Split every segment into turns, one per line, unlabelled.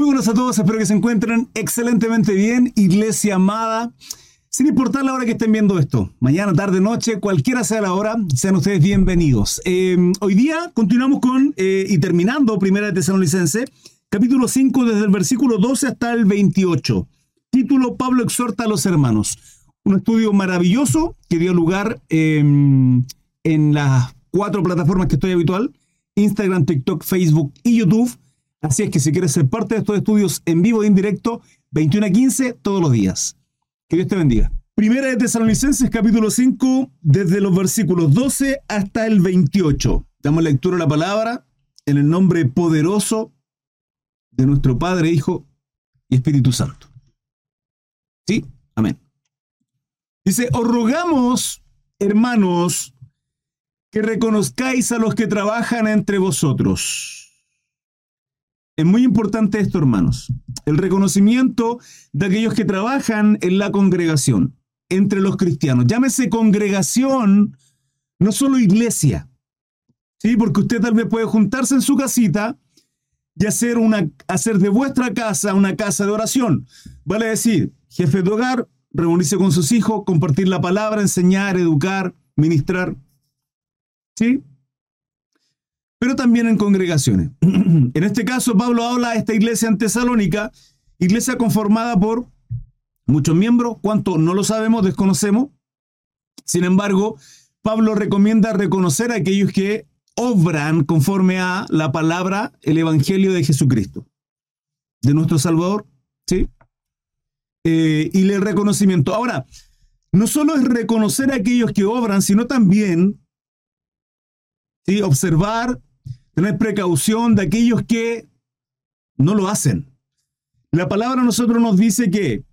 Muy buenas a todos, espero que se encuentren excelentemente bien, iglesia amada. Sin importar la hora que estén viendo esto, mañana, tarde, noche, cualquiera sea la hora, sean ustedes bienvenidos. Eh, hoy día continuamos con eh, y terminando Primera de Tesalonicense, capítulo 5, desde el versículo 12 hasta el 28. Título: Pablo exhorta a los hermanos. Un estudio maravilloso que dio lugar eh, en las cuatro plataformas que estoy habitual: Instagram, TikTok, Facebook y YouTube Así es que si quieres ser parte de estos estudios en vivo e indirecto, 21 a 15 todos los días. Que Dios te bendiga. Primera de Tesalonicenses capítulo 5, desde los versículos 12 hasta el 28. Damos lectura a la palabra en el nombre poderoso de nuestro Padre, Hijo y Espíritu Santo. ¿Sí? Amén. Dice, os rogamos, hermanos, que reconozcáis a los que trabajan entre vosotros es muy importante esto, hermanos. El reconocimiento de aquellos que trabajan en la congregación, entre los cristianos. Llámese congregación, no solo iglesia. ¿Sí? Porque usted tal vez puede juntarse en su casita y hacer, una, hacer de vuestra casa una casa de oración. Vale decir, jefe de hogar, reunirse con sus hijos, compartir la palabra, enseñar, educar, ministrar. ¿Sí? Pero también en congregaciones. en este caso, Pablo habla de esta iglesia en Tesalónica, iglesia conformada por muchos miembros, cuánto no lo sabemos, desconocemos. Sin embargo, Pablo recomienda reconocer a aquellos que obran conforme a la palabra, el Evangelio de Jesucristo, de nuestro Salvador, ¿sí? Eh, y el reconocimiento. Ahora, no solo es reconocer a aquellos que obran, sino también ¿sí? observar tener precaución de aquellos que no lo hacen. La palabra a nosotros nos dice que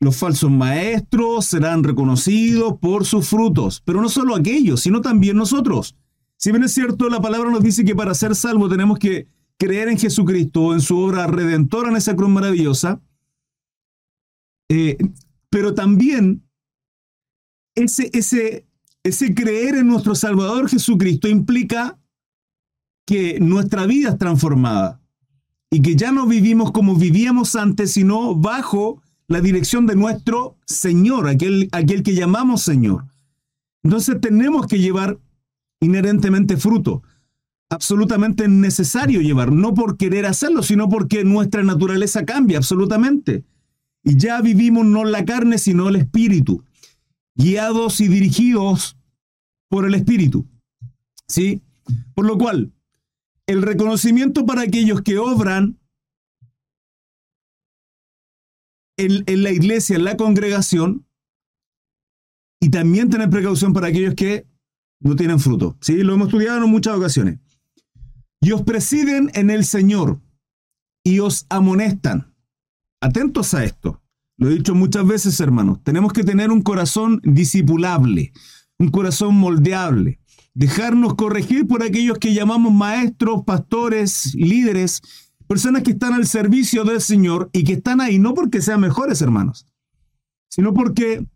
los falsos maestros serán reconocidos por sus frutos, pero no solo aquellos, sino también nosotros. Si bien es cierto, la palabra nos dice que para ser salvo tenemos que creer en Jesucristo, en su obra redentora en esa cruz maravillosa, eh, pero también ese, ese, ese creer en nuestro Salvador Jesucristo implica que nuestra vida es transformada y que ya no vivimos como vivíamos antes, sino bajo la dirección de nuestro Señor, aquel, aquel que llamamos Señor. Entonces tenemos que llevar inherentemente fruto. Absolutamente necesario llevar, no por querer hacerlo, sino porque nuestra naturaleza cambia absolutamente. Y ya vivimos no la carne, sino el espíritu, guiados y dirigidos por el espíritu. ¿Sí? Por lo cual, el reconocimiento para aquellos que obran en, la iglesia, en la congregación, y también tener precaución para aquellos que no tienen fruto. ¿sí? Lo hemos estudiado en muchas ocasiones. Y os presiden en el Señor y os amonestan. Atentos a esto. Lo he dicho muchas veces, hermanos. Tenemos que tener un corazón discipulable, un corazón moldeable dejarnos corregir por aquellos que llamamos maestros, pastores, líderes, personas que están al servicio del Señor y que están ahí no porque sean mejores hermanos, sino porque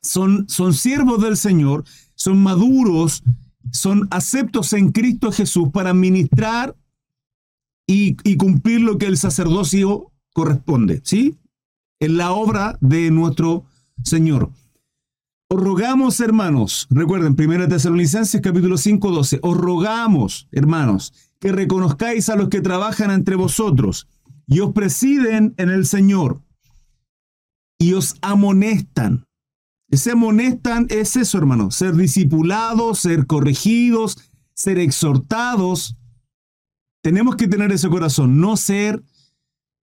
son, son siervos del Señor, son maduros, son aceptos en Cristo Jesús para ministrar y, y cumplir lo que el sacerdocio corresponde, ¿sí? En la obra de nuestro Señor. Os rogamos, hermanos, recuerden, 1 Tesalonicenses capítulo 5, 12, os rogamos, hermanos, que reconozcáis a los que trabajan entre vosotros y os presiden en el Señor y os amonestan. Ese amonestan es eso, hermano, ser discipulados, ser corregidos, ser exhortados. Tenemos que tener ese corazón, no ser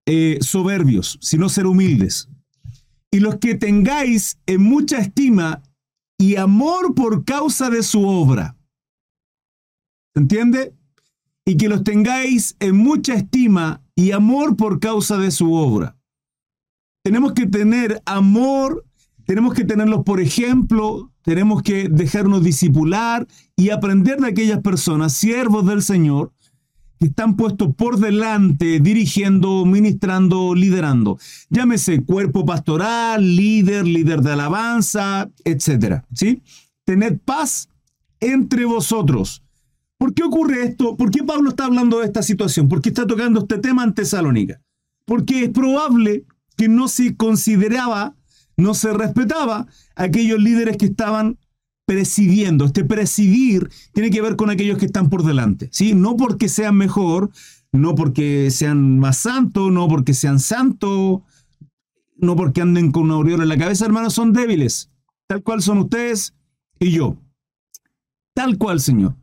eh, soberbios, sino ser humildes y los que tengáis en mucha estima y amor por causa de su obra. ¿Se entiende? Y que los tengáis en mucha estima y amor por causa de su obra. Tenemos que tener amor, tenemos que tenerlos por ejemplo, tenemos que dejarnos disipular y aprender de aquellas personas, siervos del Señor, que están puestos por delante, dirigiendo, ministrando, liderando. Llámese cuerpo pastoral, líder, líder de alabanza, etc. ¿sí? Tened paz entre vosotros. ¿Por qué ocurre esto? ¿Por qué Pablo está hablando de esta situación? ¿Por qué está tocando este tema en Tesalónica? porque es probable que no se consideraba, no se respetaba a aquellos líderes que estaban presidiendo. Este presidir tiene que ver con aquellos que están por delante, ¿sí? No porque sean mejor, no porque sean más santos, no porque sean santos, no porque anden con una aureola en la cabeza, hermanos, son débiles, tal cual son ustedes y yo. Tal cual, Señor.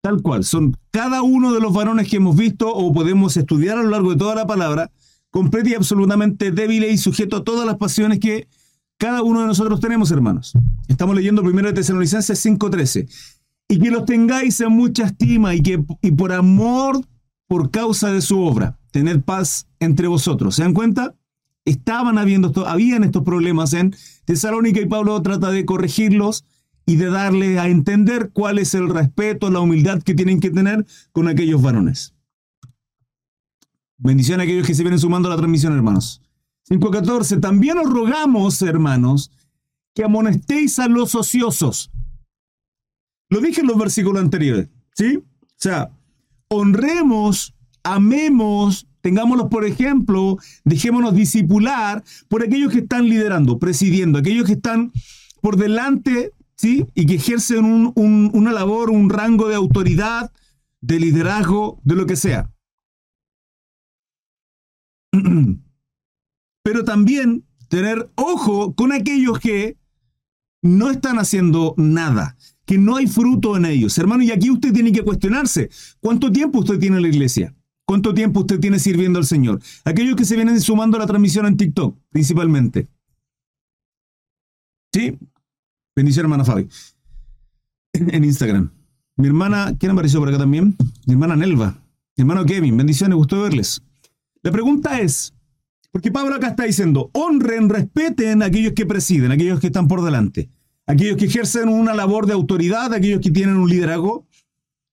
Tal cual. Son cada uno de los varones que hemos visto o podemos estudiar a lo largo de toda la palabra, completo y absolutamente débiles y sujeto a todas las pasiones que cada uno de nosotros tenemos, hermanos. Estamos leyendo 1 Tesalonicenses 5:13. Y que los tengáis en mucha estima y que y por amor, por causa de su obra, tened paz entre vosotros. ¿Se dan cuenta? Estaban habiendo, habían estos problemas en Tesalónica y Pablo trata de corregirlos y de darle a entender cuál es el respeto, la humildad que tienen que tener con aquellos varones. Bendición a aquellos que se vienen sumando a la transmisión, hermanos. 5.14. También os rogamos, hermanos, que amonestéis a los ociosos. Lo dije en los versículos anteriores, ¿sí? O sea, honremos, amemos, tengámoslos por ejemplo, dejémonos disipular por aquellos que están liderando, presidiendo, aquellos que están por delante ¿sí? Y que ejercen una labor, un rango de autoridad, de liderazgo, de lo que sea. Pero también tener ojo con aquellos que no están haciendo nada, que no hay fruto en ellos. Hermano, y aquí usted tiene que cuestionarse, ¿cuánto tiempo usted tiene en la iglesia? ¿Cuánto tiempo usted tiene sirviendo al Señor? Aquellos que se vienen sumando a la transmisión en TikTok, principalmente. ¿Sí? Bendición, hermana Fabi. En Instagram. Mi hermana, ¿quién apareció por acá también? Mi hermana Nelva. Mi hermano Kevin. Bendiciones, gusto verles. La pregunta es, porque Pablo acá está diciendo, honren, respeten a aquellos que presiden, aquellos que están por delante, aquellos que ejercen una labor de autoridad, aquellos que tienen un liderazgo,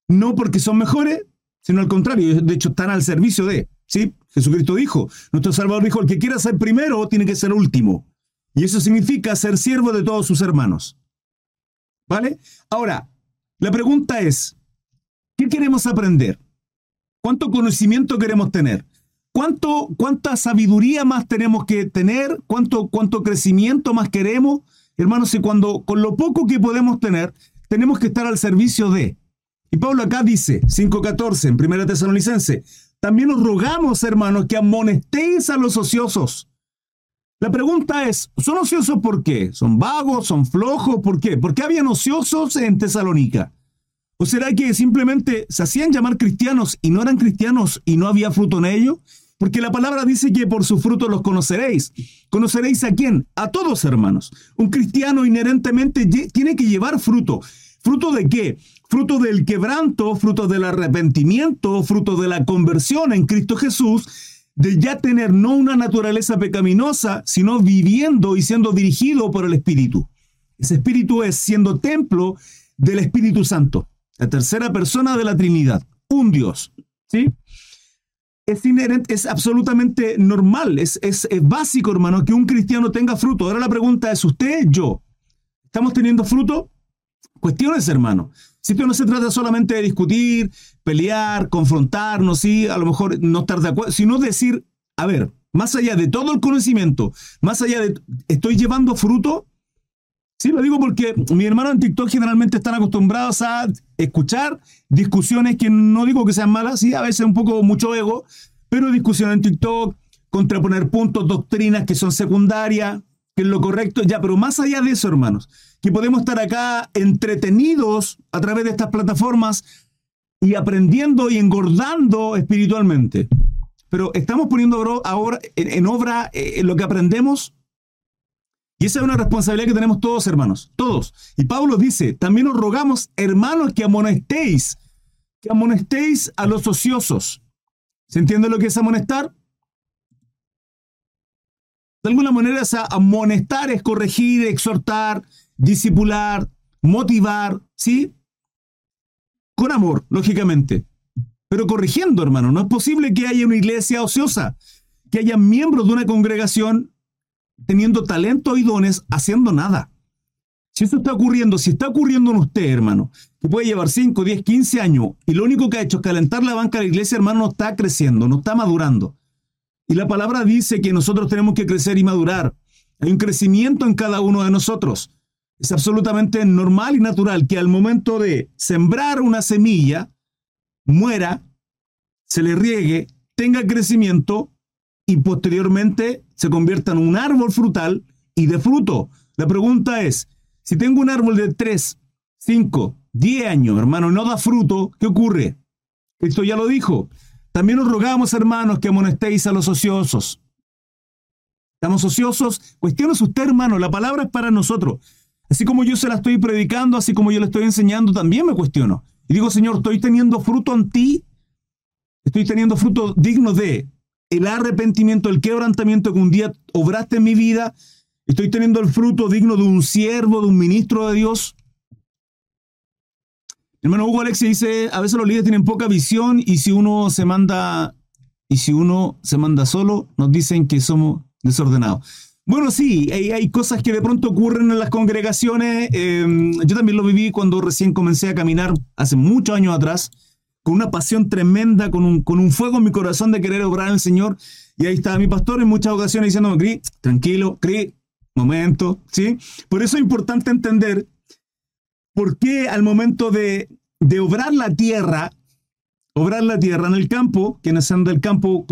no porque son mejores, sino al contrario, de hecho están al servicio de, ¿sí? Jesucristo dijo, nuestro Salvador dijo, el que quiera ser primero tiene que ser último. Y eso significa ser siervo de todos sus hermanos. ¿Vale? Ahora, la pregunta es, ¿qué queremos aprender? ¿Cuánto conocimiento queremos tener? ¿Cuánto, ¿Cuánta sabiduría más tenemos que tener? ¿Cuánto, ¿Cuánto crecimiento más queremos? Hermanos, y cuando con lo poco que podemos tener, tenemos que estar al servicio de. Y Pablo acá dice, 5.14 en 1 Tesalonicense, también os rogamos, hermanos, que amonestéis a los ociosos la pregunta es, ¿son ociosos por qué? ¿Son vagos? ¿Son flojos? ¿Por qué? ¿Por qué habían ociosos en Tesalónica? ¿O será que simplemente se hacían llamar cristianos y no eran cristianos y no había fruto en ellos? Porque la palabra dice que por su fruto los conoceréis. ¿Conoceréis a quién? A todos, hermanos. Un cristiano inherentemente tiene que llevar fruto. ¿Fruto de qué? Fruto del quebranto, fruto del arrepentimiento, fruto de la conversión en Cristo Jesús de ya tener no una naturaleza pecaminosa, sino viviendo y siendo dirigido por el Espíritu. Ese Espíritu es siendo templo del Espíritu Santo, la tercera persona de la Trinidad, un Dios. ¿Sí? Es inherente, es absolutamente normal, es, es, es básico, hermano, que un cristiano tenga fruto. Ahora la pregunta es, ¿usted, yo, estamos teniendo fruto? Cuestiones, hermano. Si esto no se trata solamente de discutir, pelear, confrontarnos, sí, a lo mejor no estar de acuerdo, sino decir, a ver, más allá de todo el conocimiento, más allá de, ¿estoy llevando fruto? Sí, lo digo porque mi hermano en TikTok generalmente están acostumbrados a escuchar discusiones que no digo que sean malas, sí, a veces un poco mucho ego, pero discusiones en TikTok, contraponer puntos, doctrinas que son secundarias, que es lo correcto, ya, pero más allá de eso, hermanos, que podemos estar acá entretenidos a través de estas plataformas y aprendiendo y engordando espiritualmente. Pero estamos poniendo ahora en obra eh, lo que aprendemos. Y esa es una responsabilidad que tenemos todos, hermanos, todos. Y Pablo dice, también os rogamos, hermanos, que amonestéis, que amonestéis a los ociosos. ¿Se entiende lo que es amonestar? De alguna manera, es amonestar es corregir, exhortar, discipular, motivar, ¿sí? Con amor, lógicamente. Pero corrigiendo, hermano. No es posible que haya una iglesia ociosa, que haya miembros de una congregación teniendo talento y dones haciendo nada. Si eso está ocurriendo, si está ocurriendo en usted, hermano, que puede llevar 5, 10, 15 años y lo único que ha hecho es calentar la banca de la iglesia, hermano, no está creciendo, no está madurando. Y la palabra dice que nosotros tenemos que crecer y madurar. Hay un crecimiento en cada uno de nosotros. Es absolutamente normal y natural que al momento de sembrar una semilla, muera, se le riegue, tenga crecimiento y posteriormente se convierta en un árbol frutal y de fruto. La pregunta es, si tengo un árbol de 3, 5, 10 años, hermano, no da fruto, ¿qué ocurre? Cristo ya lo dijo. También os rogamos, hermanos, que amonestéis a los ociosos. ¿Estamos ociosos? Cuestiones usted, hermano, la palabra es para nosotros. Así como yo se la estoy predicando, así como yo le estoy enseñando, también me cuestiono. Y digo, Señor, ¿estoy teniendo fruto en ti? ¿Estoy teniendo fruto digno de el arrepentimiento, el quebrantamiento que un día obraste en mi vida? ¿Estoy teniendo el fruto digno de un siervo, de un ministro de Dios? hermano Hugo Alexia dice, a veces los líderes tienen poca visión y si uno se manda y si uno se manda solo, nos dicen que somos desordenados. Bueno, sí, hay, cosas que de pronto ocurren en las congregaciones. Em, yo también lo viví cuando recién comencé a caminar hace muchos años atrás, con una pasión tremenda, con un, con un fuego en mi corazón de querer obrar al Señor. Y ahí estaba mi pastor en muchas ocasiones diciéndome, Cri, tranquilo, Cri, momento, ¿sí? Por eso es importante entender por qué al momento de, de obrar la tierra, obrar la tierra en el campo, quienes andan del campo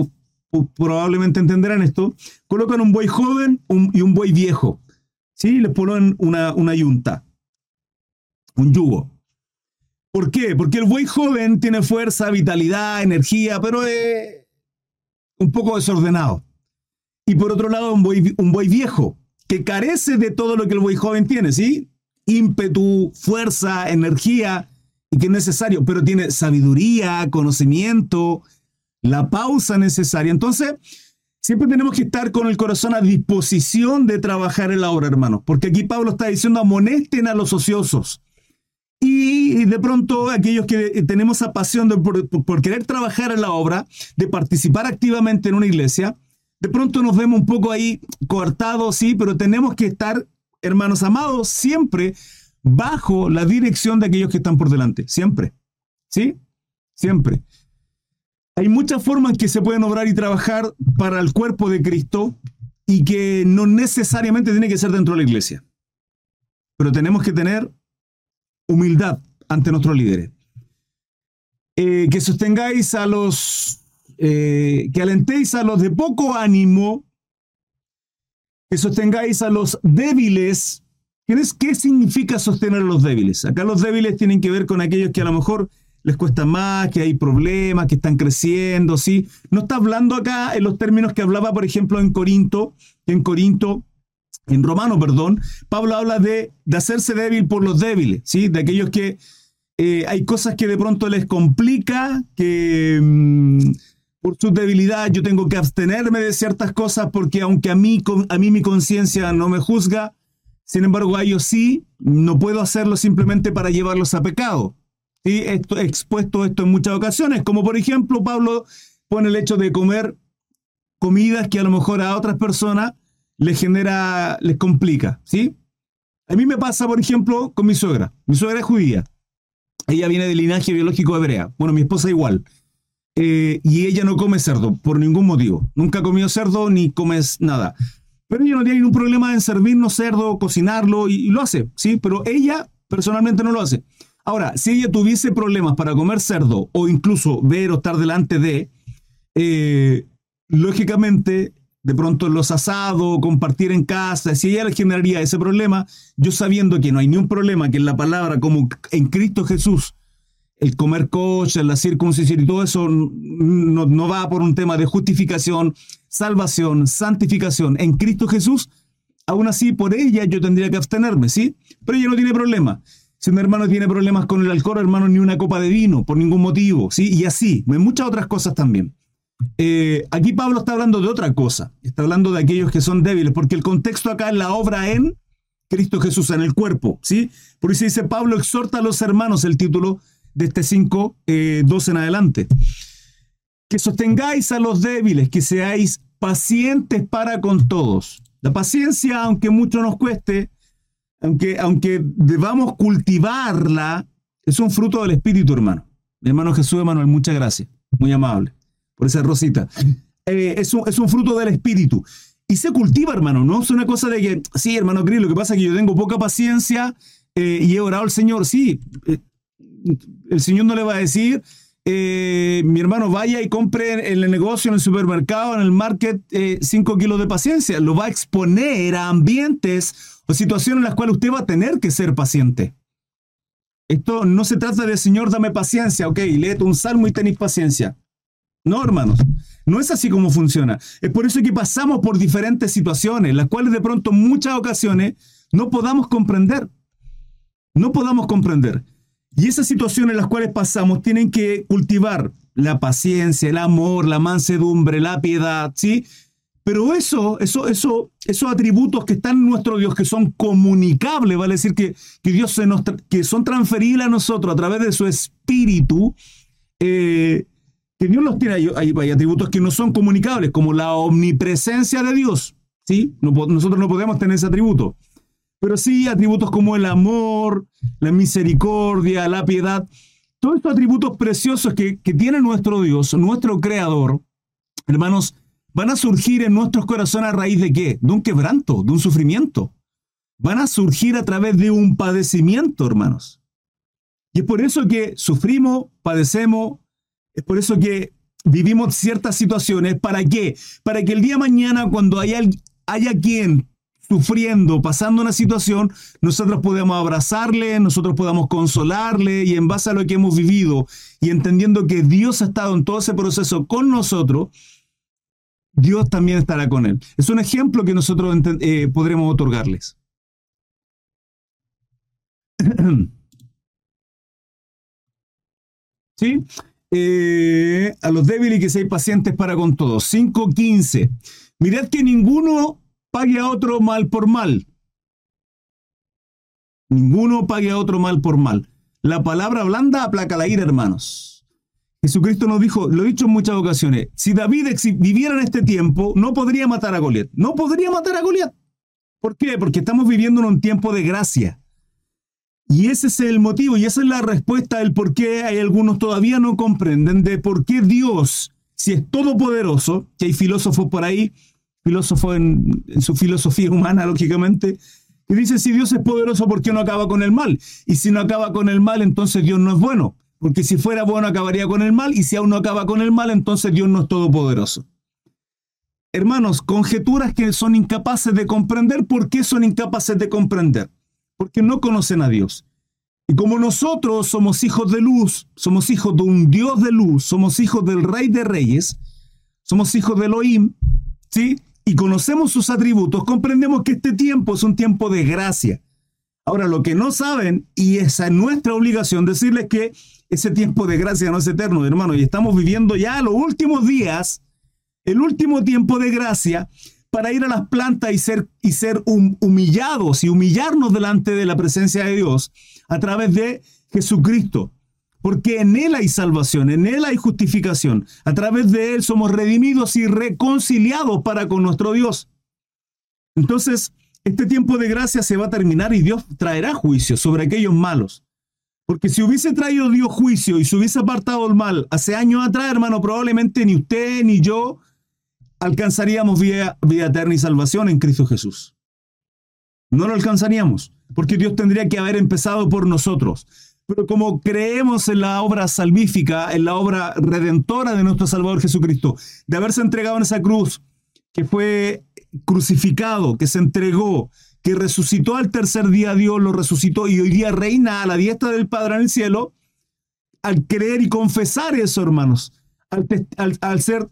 probablemente entenderán esto, colocan un buey joven y un buey viejo. ¿Sí? Le ponen una, una yunta, un yugo. ¿Por qué? Porque el buey joven tiene fuerza, vitalidad, energía, pero es un poco desordenado. Y por otro lado, un buey, un buey viejo, que carece de todo lo que el buey joven tiene, ¿sí? Ímpetu, fuerza, energía, y que es necesario, pero tiene sabiduría, conocimiento, la pausa necesaria. Entonces, siempre tenemos que estar con el corazón a disposición de trabajar en la obra, hermanos, porque aquí Pablo está diciendo amonesten a los ociosos. Y de pronto aquellos que tenemos esa pasión por, querer trabajar en la obra, de participar activamente en una iglesia, de pronto nos vemos un poco ahí coartados, sí, pero tenemos que estar, hermanos amados, siempre bajo la dirección de aquellos que están por delante, siempre, ¿sí? Siempre. Hay muchas formas que se pueden obrar y trabajar para el cuerpo de Cristo y que no necesariamente tiene que ser dentro de la iglesia. Pero tenemos que tener humildad ante nuestros líderes. Eh, que sostengáis a los, eh, que alentéis a los de poco ánimo, que sostengáis a los débiles. ¿Qué significa sostener a los débiles? Acá los débiles tienen que ver con aquellos que a lo mejor les cuesta más, que hay problemas, que están creciendo, ¿sí? No está hablando acá en los términos que hablaba, por ejemplo, en Corinto, en Corinto, en Romano, perdón, Pablo habla de, de hacerse débil por los débiles, ¿sí? De aquellos que eh, hay cosas que de pronto les complica, que mm, por su debilidad yo tengo que abstenerme de ciertas cosas porque aunque a mí, a mí mi conciencia no me juzga, sin embargo a ellos sí, no puedo hacerlo simplemente para llevarlos a pecado. ¿sí? Esto, he expuesto esto en muchas ocasiones, como por ejemplo Pablo pone el hecho de comer comidas que a lo mejor a otras personas les genera, les complica, ¿sí? A mí me pasa, por ejemplo, con mi suegra. Mi suegra es judía. Ella viene del linaje biológico hebrea. Bueno, mi esposa igual. Eh, y ella no come cerdo por ningún motivo. Nunca ha comido cerdo ni comes nada. Pero ella no tiene ningún problema en servirnos cerdo, cocinarlo y, y, lo hace, ¿sí? Pero ella personalmente no lo hace. Ahora, si ella tuviese problemas para comer cerdo o incluso ver o estar delante de, eh, lógicamente, de pronto los asados, compartir en casa, si ella le generaría ese problema, yo sabiendo que no hay ni un problema, que en la palabra como en Cristo Jesús, el comer kosher, la circuncisión y todo eso no, no va por un tema de justificación, salvación, santificación. En Cristo Jesús, aún así por ella yo tendría que abstenerme, ¿sí? Pero ella no tiene problema. Si un hermano tiene problemas con el alcohol, hermano, ni una copa de vino, por ningún motivo, ¿sí? Y así, hay muchas otras cosas también. Eh, aquí Pablo está hablando de otra cosa, está hablando de aquellos que son débiles, porque el contexto acá es la obra en Cristo Jesús, en el cuerpo, ¿sí? Por eso dice Pablo, exhorta a los hermanos, el título de este 5, eh, 12 en adelante. Que sostengáis a los débiles, que seáis pacientes para con todos. La paciencia, aunque mucho nos cueste, aunque, aunque debamos cultivarla, es un fruto del Espíritu, hermano. Mi hermano Jesús Emanuel, muchas gracias. Muy amable por esa rosita. eh, es, un, fruto del espíritu. Y se cultiva, hermano, no es una cosa de que, sí, hermano Cris, lo que pasa es que yo tengo poca paciencia eh, y he orado al Señor. Sí, eh, el Señor no le va a decir, mi hermano, vaya y compre en el negocio, en el supermercado, en el market, 5 kilos de paciencia. Lo va a exponer a ambientes o situaciones en las cuales usted va a tener que ser paciente. Esto no se trata de, Señor, dame paciencia, ok, léete un salmo y tenéis paciencia. No, hermanos, no es así como funciona. Es por eso que pasamos por diferentes situaciones, las cuales de pronto muchas ocasiones no podamos comprender. No podamos comprender. Y esas situaciones en las cuales pasamos tienen que cultivar la paciencia, el amor, la mansedumbre, la piedad, ¿sí? Pero eso, eso, eso, esos atributos que están en nuestro Dios, que son comunicables, vale decir que, que Dios se nos, que son transferibles a nosotros a través de su espíritu, eh, que Dios los tiene. Hay, atributos que no son comunicables, como la omnipresencia de Dios. ¿sí? nosotros no podemos tener ese atributo. Pero sí atributos como el amor, la misericordia, la piedad. Todos estos atributos preciosos que, que tiene nuestro Dios, nuestro Creador, hermanos, van a surgir en nuestros corazones a raíz de qué? De un quebranto, de un sufrimiento. Van a surgir a través de un padecimiento, hermanos. Y es por eso que sufrimos, padecemos, es por eso que vivimos ciertas situaciones. ¿Para qué? Para que el día de mañana, cuando haya, haya quien sufriendo, pasando una situación, nosotros podamos abrazarle, nosotros podamos consolarle y en base a lo que hemos vivido y entendiendo que Dios ha estado en todo ese proceso con nosotros, Dios también estará con él. Es un ejemplo que nosotros eh, podremos otorgarles. ¿Sí? Eh, a los débiles y que seáis pacientes para con todos. 5.15. Mirad que ninguno pague a otro mal por mal. Ninguno pague a otro mal por mal. La palabra blanda aplaca la ira, hermanos. Jesucristo nos dijo, lo he dicho en muchas ocasiones, si David viviera en este tiempo, no podría matar a Goliat. No podría matar a Goliat. ¿Por qué? Porque estamos viviendo en un tiempo de gracia. Y ese es el motivo y esa es la respuesta del por qué hay algunos todavía no comprenden de por qué Dios, si es todopoderoso, que hay filósofos por ahí, filósofos en, su filosofía humana, lógicamente, que dicen si Dios es poderoso, ¿por qué no acaba con el mal? Y si no acaba con el mal, entonces Dios no es bueno. Porque si fuera bueno acabaría con el mal y si aún no acaba con el mal, entonces Dios no es todopoderoso. Hermanos, conjeturas que son incapaces de comprender. ¿Por qué son incapaces de comprender? Porque no conocen a Dios. Y como nosotros somos hijos de luz, somos hijos de un Dios de luz, somos hijos del Rey de Reyes, somos hijos de Elohim, ¿sí? Y conocemos sus atributos, comprendemos que este tiempo es un tiempo de gracia. Ahora, lo que no saben, y esa es nuestra obligación, decirles que ese tiempo de gracia no es eterno, hermano, y estamos viviendo ya los últimos días, el último tiempo de gracia para ir a las plantas y ser, y ser humillados y humillarnos delante de la presencia de Dios a través de Jesucristo. Porque en Él hay salvación, en Él hay justificación. A través de Él somos redimidos y reconciliados para con nuestro Dios. Entonces, este tiempo de gracia se va a terminar y Dios traerá juicio sobre aquellos malos. Porque si hubiese traído Dios juicio y se hubiese apartado el mal hace años atrás, hermano, probablemente ni usted ni yo alcanzaríamos vida, vida eterna y salvación en Cristo Jesús. No lo alcanzaríamos, porque Dios tendría que haber empezado por nosotros. Pero como creemos en la obra salvífica, en la obra redentora de nuestro Salvador Jesucristo, de haberse entregado en esa cruz, que fue crucificado, que se entregó, que resucitó al tercer día, Dios lo resucitó y hoy día reina a la diestra del Padre en el cielo, al creer y confesar eso, hermanos, al, ser,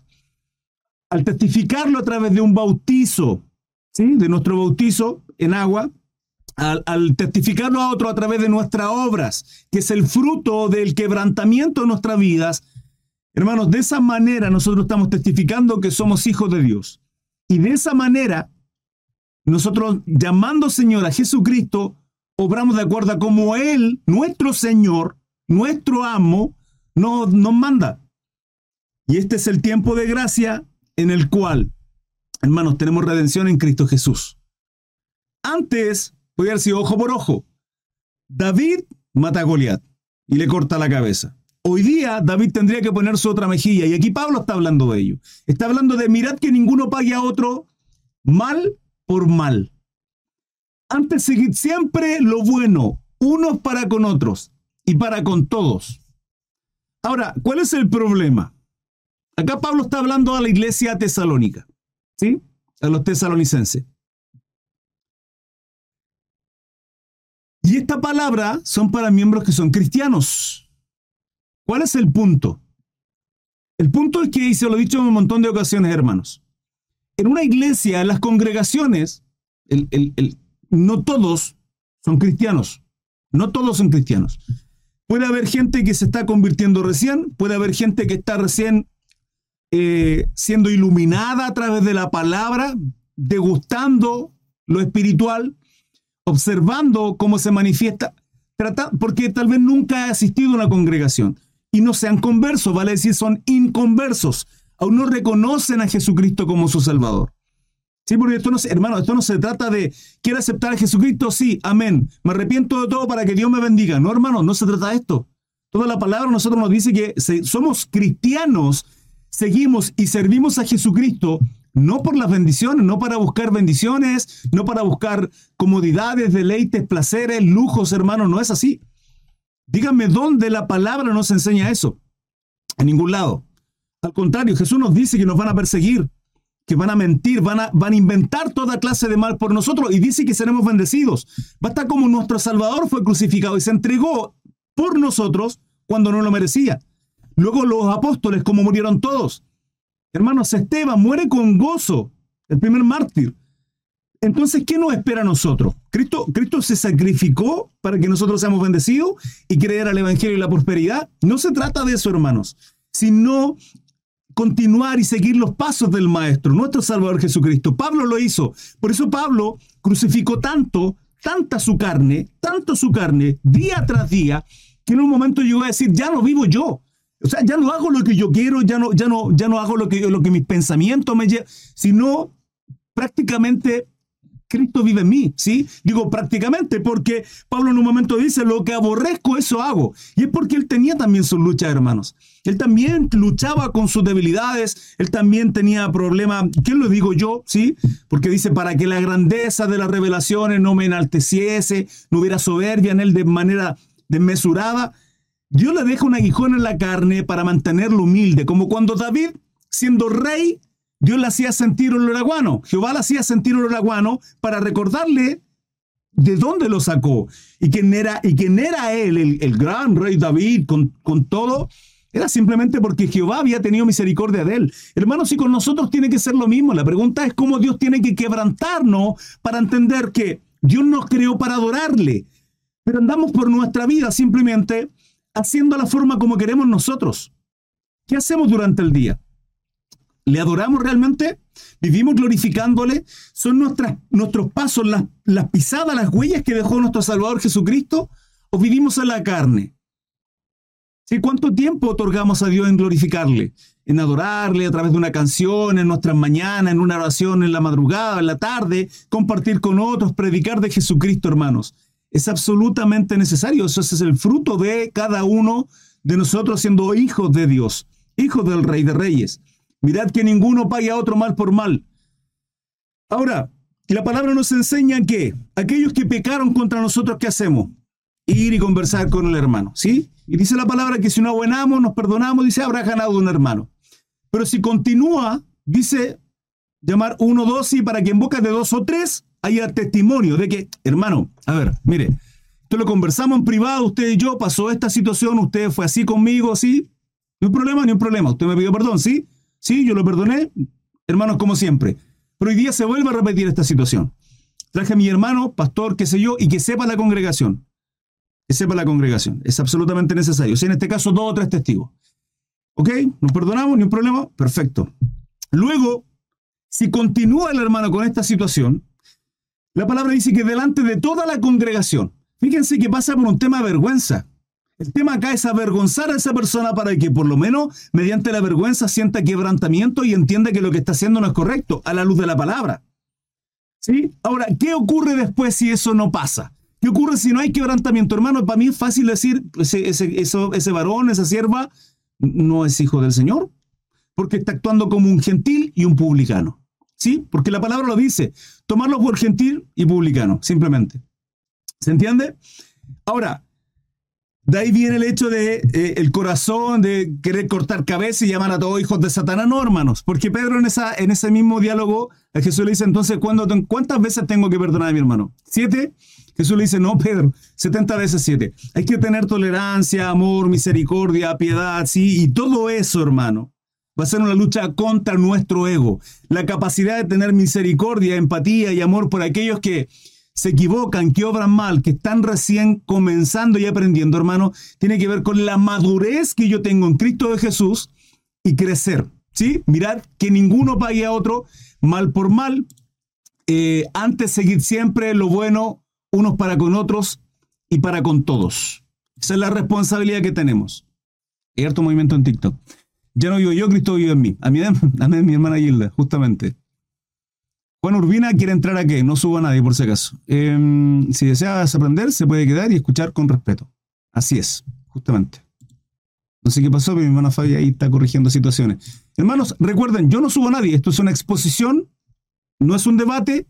al testificarlo a través de un bautizo, ¿sí? de nuestro bautizo en agua, al, testificarlo a otro a través de nuestras obras, que es el fruto del quebrantamiento de nuestras vidas, hermanos, de esa manera nosotros estamos testificando que somos hijos de Dios. Y de esa manera nosotros llamando Señor a Jesucristo, obramos de acuerdo a como Él, nuestro Señor, nuestro amo, nos, nos manda. Y este es el tiempo de gracia en el cual, hermanos, tenemos redención en Cristo Jesús. Antes, podía haber sido ojo por ojo. David mata a Goliat y le corta la cabeza. Hoy día David tendría que poner su otra mejilla y aquí Pablo está hablando de ello. Está hablando de mirad que ninguno pague a otro mal por mal. Antes seguid siempre lo bueno, unos para con otros y para con todos. Ahora, ¿cuál es el problema? Acá Pablo está hablando a la iglesia tesalónica, ¿sí? A los tesalonicenses. Y esta palabra son para miembros que son cristianos. ¿Cuál es el punto? El punto es que, y se lo he dicho en un montón de ocasiones, hermanos, en una iglesia, en las congregaciones, no todos son cristianos. No todos son cristianos. Puede haber gente que se está convirtiendo recién, puede haber gente que está recién eh, siendo iluminada a través de la palabra, degustando lo espiritual, observando cómo se manifiesta, porque tal vez nunca ha asistido a una congregación y no sean conversos, vale decir, son inconversos, aún no reconocen a Jesucristo como su Salvador. Sí, porque esto no, hermano, esto no se trata de, ¿quiere aceptar a Jesucristo? Sí, amén. Me arrepiento de todo para que Dios me bendiga. No, hermano, no se trata de esto. Toda la palabra nosotros nos dice que somos cristianos, seguimos y servimos a Jesucristo no por las bendiciones, no para buscar bendiciones, no para buscar comodidades, deleites, placeres, lujos, hermano, no es así. Díganme dónde la palabra nos enseña eso. En ningún lado. Al contrario, Jesús nos dice que nos van a perseguir, que van a mentir, van a, van a inventar toda clase de mal por nosotros y dice que seremos bendecidos. Basta como nuestro Salvador fue crucificado y se entregó por nosotros cuando no lo merecía. Luego los apóstoles, como murieron todos. Hermanos, Esteban muere con gozo, el primer mártir. Entonces, ¿qué nos espera a nosotros? Cristo, Cristo se sacrificó para que nosotros seamos bendecidos y creer al Evangelio y la prosperidad. No se trata de eso, hermanos, sino continuar y seguir los pasos del Maestro, nuestro Salvador Jesucristo. Pablo lo hizo. Por eso Pablo crucificó tanto, tanta su carne, tanto su carne, día tras día, que en un momento llegó a decir, ya no vivo yo. O sea, ya no hago lo que yo quiero, ya no, ya no, ya no hago lo que, lo que mis pensamientos me llevan, sino prácticamente Cristo vive en mí, ¿sí? Digo prácticamente porque Pablo en un momento dice, lo que aborrezco, eso hago. Y es porque él tenía también sus luchas, hermanos. Él también luchaba con sus debilidades, él también tenía problemas, ¿qué lo digo yo? ¿Sí? Porque dice, para que la grandeza de las revelaciones no me enalteciese, no hubiera soberbia en él de manera desmesurada. Dios le deja un aguijón en la carne para mantenerlo humilde, como cuando David, siendo rey, Dios le hacía sentir olor aguano. Jehová le hacía sentir olor aguano para recordarle de dónde lo sacó y quién era, y quién era él, el, gran rey David, con, con todo. Era simplemente porque Jehová había tenido misericordia de él. Hermanos, y con nosotros tiene que ser lo mismo. La pregunta es cómo Dios tiene que quebrantarnos para entender que Dios nos creó para adorarle. Pero andamos por nuestra vida simplemente haciendo la forma como queremos nosotros. ¿Qué hacemos durante el día? ¿Le adoramos realmente? ¿Vivimos glorificándole? ¿Son nuestras, nuestros pasos, las, las pisadas, las huellas que dejó nuestro Salvador Jesucristo? ¿O vivimos en la carne? ¿Sí? ¿Cuánto tiempo otorgamos a Dios en glorificarle? En adorarle a través de una canción, en nuestras mañanas, en una oración en la madrugada, en la tarde, compartir con otros, predicar de Jesucristo, hermanos. Es absolutamente necesario. Eso es el fruto de cada uno de nosotros siendo hijos de Dios, hijos del Rey de Reyes. Mirad que ninguno pague a otro mal por mal. Ahora, la palabra nos enseña que aquellos que pecaron contra nosotros, ¿qué hacemos? Ir y conversar con el hermano, ¿sí? Y dice la palabra que si no abonamos, nos perdonamos, dice, habrá ganado un hermano. Pero si continúa, dice, llamar uno, dos, y para que en boca de dos o tres haya testimonio de que, hermano, a ver, mire, esto lo conversamos en privado, usted y yo, pasó esta situación, usted fue así conmigo, ¿sí? No hay problema, ni un problema. Usted me pidió perdón, ¿sí? Sí, yo lo perdoné, hermanos, como siempre. Pero hoy día se vuelve a repetir esta situación. Traje a mi hermano, pastor, qué sé yo, y que sepa la congregación. Que sepa la congregación. Es absolutamente necesario. Si en este caso, dos o tres testigos. ¿Ok? ¿Nos perdonamos? ¿Ni un problema? Perfecto. Luego, si continúa el hermano con esta situación, la palabra dice que delante de toda la congregación, fíjense que pasa por un tema de vergüenza. El tema acá es avergonzar a esa persona para que por lo menos mediante la vergüenza sienta quebrantamiento y entienda que lo que está haciendo no es correcto, a la luz de la palabra. ¿Sí? Ahora, ¿qué ocurre después si eso no pasa? ¿Qué ocurre si no hay quebrantamiento? Hermano, para mí es fácil decir, ese, ese, ese varón, esa sierva, no es hijo del Señor, porque está actuando como un gentil y un publicano. ¿Sí? Porque la palabra lo dice, tomarlo por gentil y publicano, simplemente. ¿Se entiende? Ahora, de ahí viene el hecho de eh, el corazón de querer cortar cabeza y llamar a todos hijos de Satanás, no, hermanos. Porque Pedro en, esa, en ese mismo diálogo a Jesús le dice, entonces, ¿cuántas veces tengo que perdonar a mi hermano? ¿Siete? Jesús le dice, no, Pedro, 70 veces siete. Hay que tener tolerancia, amor, misericordia, piedad, sí, y todo eso, hermano. Va a ser una lucha contra nuestro ego. La capacidad de tener misericordia, empatía y amor por aquellos que se equivocan, que obran mal, que están recién comenzando y aprendiendo, hermano, tiene que ver con la madurez que yo tengo en Cristo de Jesús y crecer. ¿Sí? Mirad que ninguno pague a otro mal por mal. Eh, antes seguir siempre lo bueno unos para con otros y para con todos. Esa es la responsabilidad que tenemos. Hay harto movimiento en TikTok. Ya no vivo yo, Cristo vive en mí. A mí, a mí mi hermana Gilda, justamente. Juan Urbina quiere entrar a qué? No suba a nadie, por si acaso. Em, si deseas aprender, se puede quedar y escuchar con respeto. Así es, justamente. No sé qué pasó, pero mi hermana Fabi ahí está corrigiendo situaciones. Hermanos, recuerden, yo no subo a nadie. Esto es una exposición, no es un debate.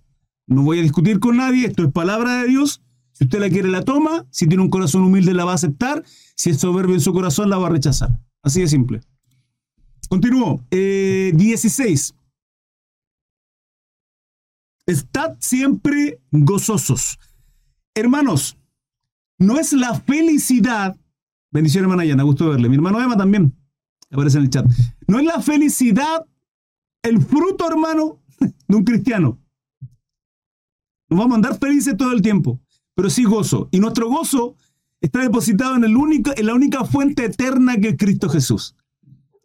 No voy a discutir con nadie. Esto es palabra de Dios. Si usted la quiere, la toma. Si tiene un corazón humilde, la va a aceptar. Si es soberbio en su corazón, la va a rechazar. Así de simple. Continúo. 16. Eh, Estad siempre gozosos. Hermanos, no es la felicidad. Bendición, hermana Yana, gusto verle. Mi hermano Emma también aparece en el chat. No es la felicidad el fruto, hermano, de un cristiano. Nos vamos a andar felices todo el tiempo, pero sí gozo. Y nuestro gozo está depositado en, el único, en la única fuente eterna que es Cristo Jesús.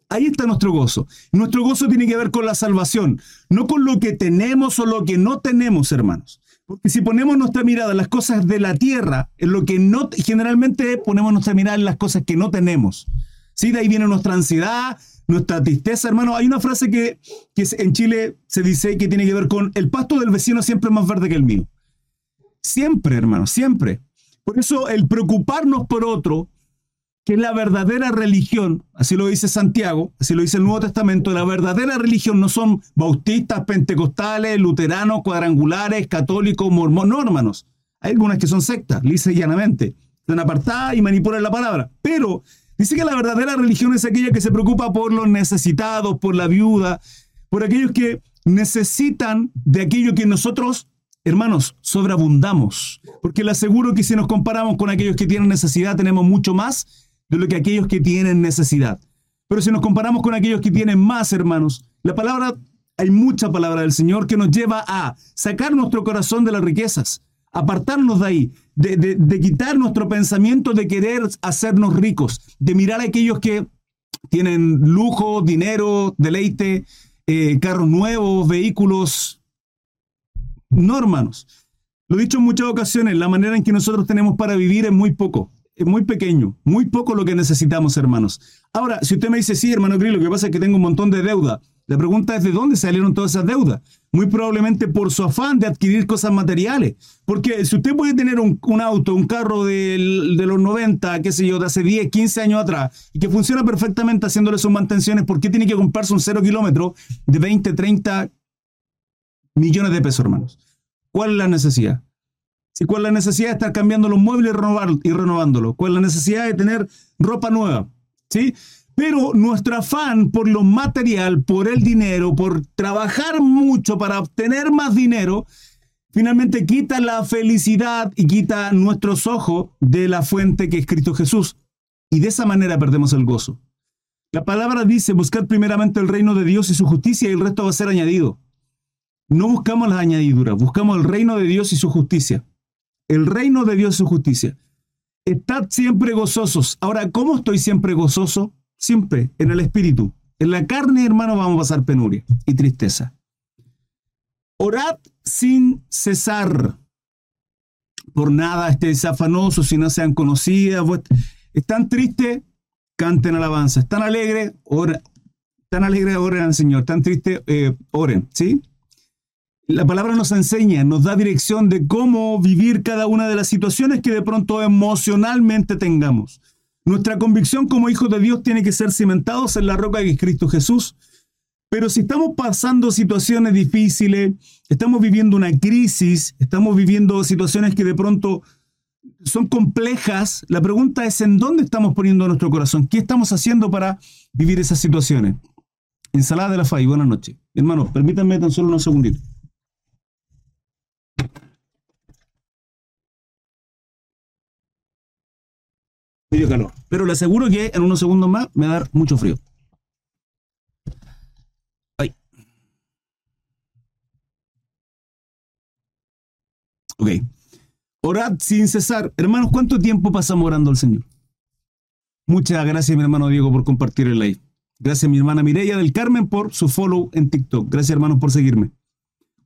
Ahí está nuestro gozo. Nuestro gozo tiene que ver con la salvación, no con lo que tenemos o lo que no tenemos, hermanos. Porque si ponemos nuestra mirada en las cosas de la tierra, en lo que no, generalmente ponemos nuestra mirada en las cosas que no tenemos. ¿Sí? De ahí viene nuestra ansiedad, nuestra tristeza, hermano. Hay una frase que, en Chile se dice que tiene que ver con el pasto del vecino siempre es más verde que el mío. Siempre, hermano, siempre. Por eso el preocuparnos por otro, que la verdadera religión, así lo dice Santiago, así lo dice el Nuevo Testamento, la verdadera religión no son bautistas, pentecostales, luteranos, cuadrangulares, católicos, mormones, no. Hay algunas que son sectas, lisa y llanamente. Están apartadas y manipulan la palabra. Pero dice que la verdadera religión es aquella que se preocupa por los necesitados, por la viuda, por aquellos que necesitan de aquello que nosotros, hermanos, sobreabundamos. Porque le aseguro que si nos comparamos con aquellos que tienen necesidad, tenemos mucho más de lo que aquellos que tienen necesidad. Pero si nos comparamos con aquellos que tienen más, hermanos, la palabra, hay mucha palabra del Señor que nos lleva a sacar nuestro corazón de las riquezas, apartarnos de ahí, de, quitar nuestro pensamiento de querer hacernos ricos, de mirar a aquellos que tienen lujo, dinero, deleite, eh, carros nuevos, vehículos. No, hermanos. Lo he dicho en muchas ocasiones, la manera en que nosotros tenemos para vivir es muy poco es muy pequeño, muy poco lo que necesitamos, hermanos. Ahora, si usted me dice, sí, hermano Grillo, lo que pasa es que tengo un montón de deuda, la pregunta es de dónde salieron todas esas deudas. Muy probablemente por su afán de adquirir cosas materiales. Porque si usted puede tener un, auto, un carro de, los 90, qué sé yo, de hace 10, 15 años atrás, y que funciona perfectamente haciéndole sus mantenciones, ¿por qué tiene que comprarse un cero kilómetro de 20, 30 millones de pesos, hermanos? ¿Cuál es la necesidad? ¿Cuál es la necesidad de estar cambiando los muebles y, renovar, y renovándolos? ¿Cuál es la necesidad de tener ropa nueva? ¿Sí? Pero nuestro afán por lo material, por el dinero, por trabajar mucho para obtener más dinero, finalmente quita la felicidad y quita nuestros ojos de la fuente que es Cristo Jesús. Y de esa manera perdemos el gozo. La palabra dice, buscar primeramente el reino de Dios y su justicia y el resto va a ser añadido. No buscamos las añadiduras, buscamos el reino de Dios y su justicia el reino de Dios y su justicia. Estad siempre gozosos. Ahora, ¿cómo estoy siempre gozoso? Siempre en el espíritu. En la carne, hermano, vamos a pasar penuria y tristeza. Orad sin cesar. Por nada estéis afanosos si no sean conocidas. Están tristes, canten alabanza. Están alegres, oren. Están alegres, oren al Señor. Están tristes, eh, oren. ¿Sí? La palabra nos enseña, nos da dirección de cómo vivir cada una de las situaciones que de pronto emocionalmente tengamos. Nuestra convicción como hijos de Dios tiene que ser cimentados en la roca que es Cristo Jesús. Pero si estamos pasando situaciones difíciles, estamos viviendo una crisis, estamos viviendo situaciones que de pronto son complejas, la pregunta es en dónde estamos poniendo nuestro corazón, qué estamos haciendo para vivir esas situaciones. Ensalada de la FAI, buenas noches. Hermano, permítanme tan solo unos segunditos. Medio calor. Pero le aseguro que en unos segundos más me va a dar mucho frío. Ay. Ok. Orad sin cesar. Hermanos, ¿cuánto tiempo pasamos orando al Señor? Muchas gracias, mi hermano Diego, por compartir el live. Gracias, mi hermana Mireya del Carmen, por su follow en TikTok. Gracias, hermanos, por seguirme.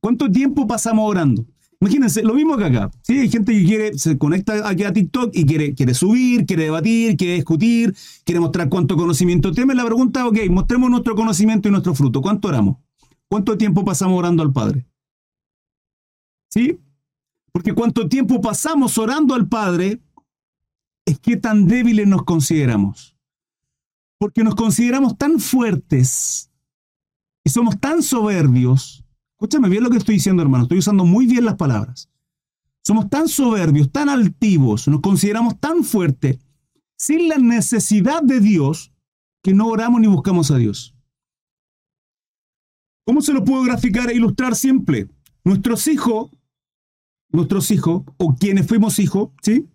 ¿Cuánto tiempo pasamos orando? Imagínense, lo mismo que acá. ¿sí? Hay gente que quiere, se conecta aquí a TikTok y quiere, quiere subir, quiere debatir, quiere discutir, quiere mostrar cuánto conocimiento tiene. La pregunta, ok, mostremos nuestro conocimiento y nuestro fruto. ¿Cuánto oramos? ¿Cuánto tiempo pasamos orando al Padre? ¿Sí? Porque cuánto tiempo pasamos orando al Padre es que tan débiles nos consideramos. Porque nos consideramos tan fuertes y somos tan soberbios Escúchame bien lo que estoy diciendo, hermano. Estoy usando muy bien las palabras. Somos tan soberbios, tan altivos, nos consideramos tan fuertes, sin la necesidad de Dios, que no oramos ni buscamos a Dios. ¿Cómo se lo puedo graficar e ilustrar simple? Nuestros hijos, nuestros hijos, o quienes fuimos hijos, ¿sí?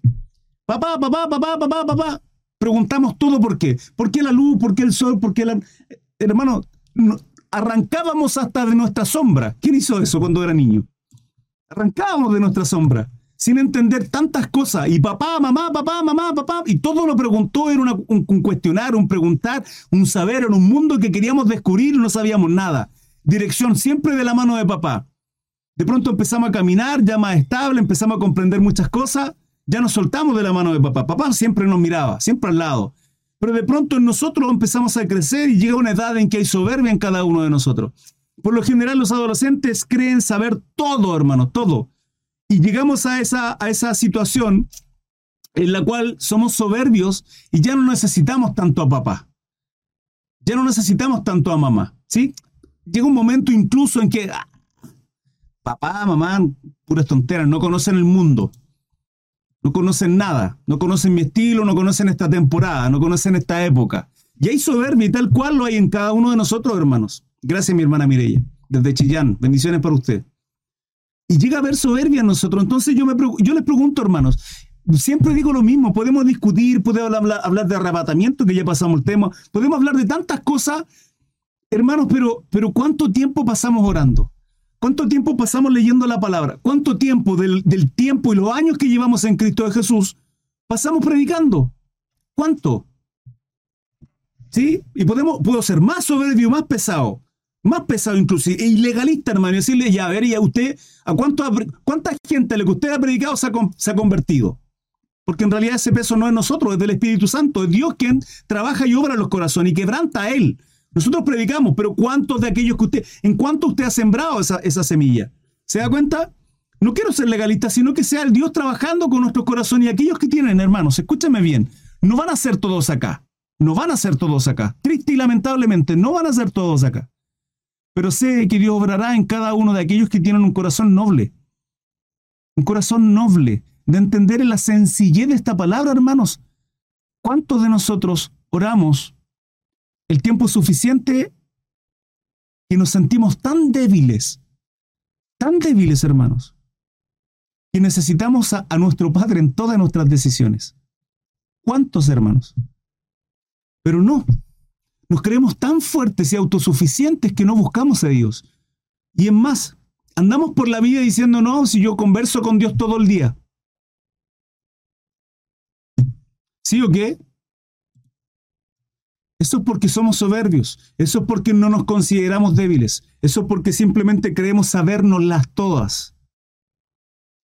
Papá, papá, papá, papá, papá. Preguntamos todo por qué. ¿Por qué la luz? ¿Por qué el sol? ¿Por qué la... Hermano, arrancábamos hasta de nuestra sombra. ¿Quién hizo eso cuando era niño? Arrancábamos de nuestra sombra, sin entender tantas cosas. Y papá, mamá, papá, mamá, papá, y todo lo preguntó, era un, cuestionar, un preguntar, un saber, en un mundo que queríamos descubrir no sabíamos nada. Dirección siempre de la mano de papá. De pronto empezamos a caminar, ya más estable, empezamos a comprender muchas cosas, ya nos soltamos de la mano de papá. Papá siempre nos miraba, siempre al lado. Pero de pronto nosotros empezamos a crecer y llega una edad en que hay soberbia en cada uno de nosotros. Por lo general los adolescentes creen saber todo, hermano, todo. Y llegamos a esa, a esa situación en la cual somos soberbios y ya no necesitamos tanto a papá. Ya no necesitamos tanto a mamá, ¿sí? Llega un momento incluso en que ah, papá, mamá, puras tonteras, no conocen el mundo. No conocen nada, no conocen mi estilo, no conocen esta temporada, no conocen esta época. Y hay soberbia y tal cual lo hay en cada uno de nosotros, hermanos. Gracias, mi hermana Mireya, desde Chillán. Bendiciones para usted. Y llega a haber soberbia en nosotros. Entonces yo, me, yo les pregunto, hermanos, siempre digo lo mismo, podemos discutir, podemos hablar, hablar de arrebatamiento, que ya pasamos el tema, podemos hablar de tantas cosas, hermanos, pero, pero ¿cuánto tiempo pasamos orando? ¿Cuánto tiempo pasamos leyendo la palabra? ¿Cuánto tiempo del, tiempo y los años que llevamos en Cristo de Jesús pasamos predicando? ¿Cuánto? ¿Sí? Y podemos, puedo ser más soberbio, más pesado, más pesado inclusive, e ilegalista, hermano, y decirle, ya, a ver, y a usted, ¿a cuánto, cuánta gente a lo que usted ha predicado se ha, se ha convertido? Porque en realidad ese peso no es nosotros, es del Espíritu Santo, es Dios quien trabaja y obra los corazones y quebranta a Él. Nosotros predicamos, pero ¿cuántos de aquellos que usted, en cuánto usted ha sembrado esa, semilla? ¿Se da cuenta? No quiero ser legalista, sino que sea el Dios trabajando con nuestro corazón y aquellos que tienen, hermanos, escúchame bien, no van a ser todos acá, no van a ser todos acá, triste y lamentablemente, no van a ser todos acá. Pero sé que Dios obrará en cada uno de aquellos que tienen un corazón noble, un corazón noble, de entender en la sencillez de esta palabra, hermanos. ¿Cuántos de nosotros oramos el tiempo suficiente que nos sentimos tan débiles, tan débiles hermanos, que necesitamos a, nuestro Padre en todas nuestras decisiones. ¿Cuántos hermanos? Pero no, nos creemos tan fuertes y autosuficientes que no buscamos a Dios. Y en más, andamos por la vida diciendo, no, si yo converso con Dios todo el día. ¿Sí o qué? Eso es porque somos soberbios, eso es porque no nos consideramos débiles, eso es porque simplemente creemos las todas.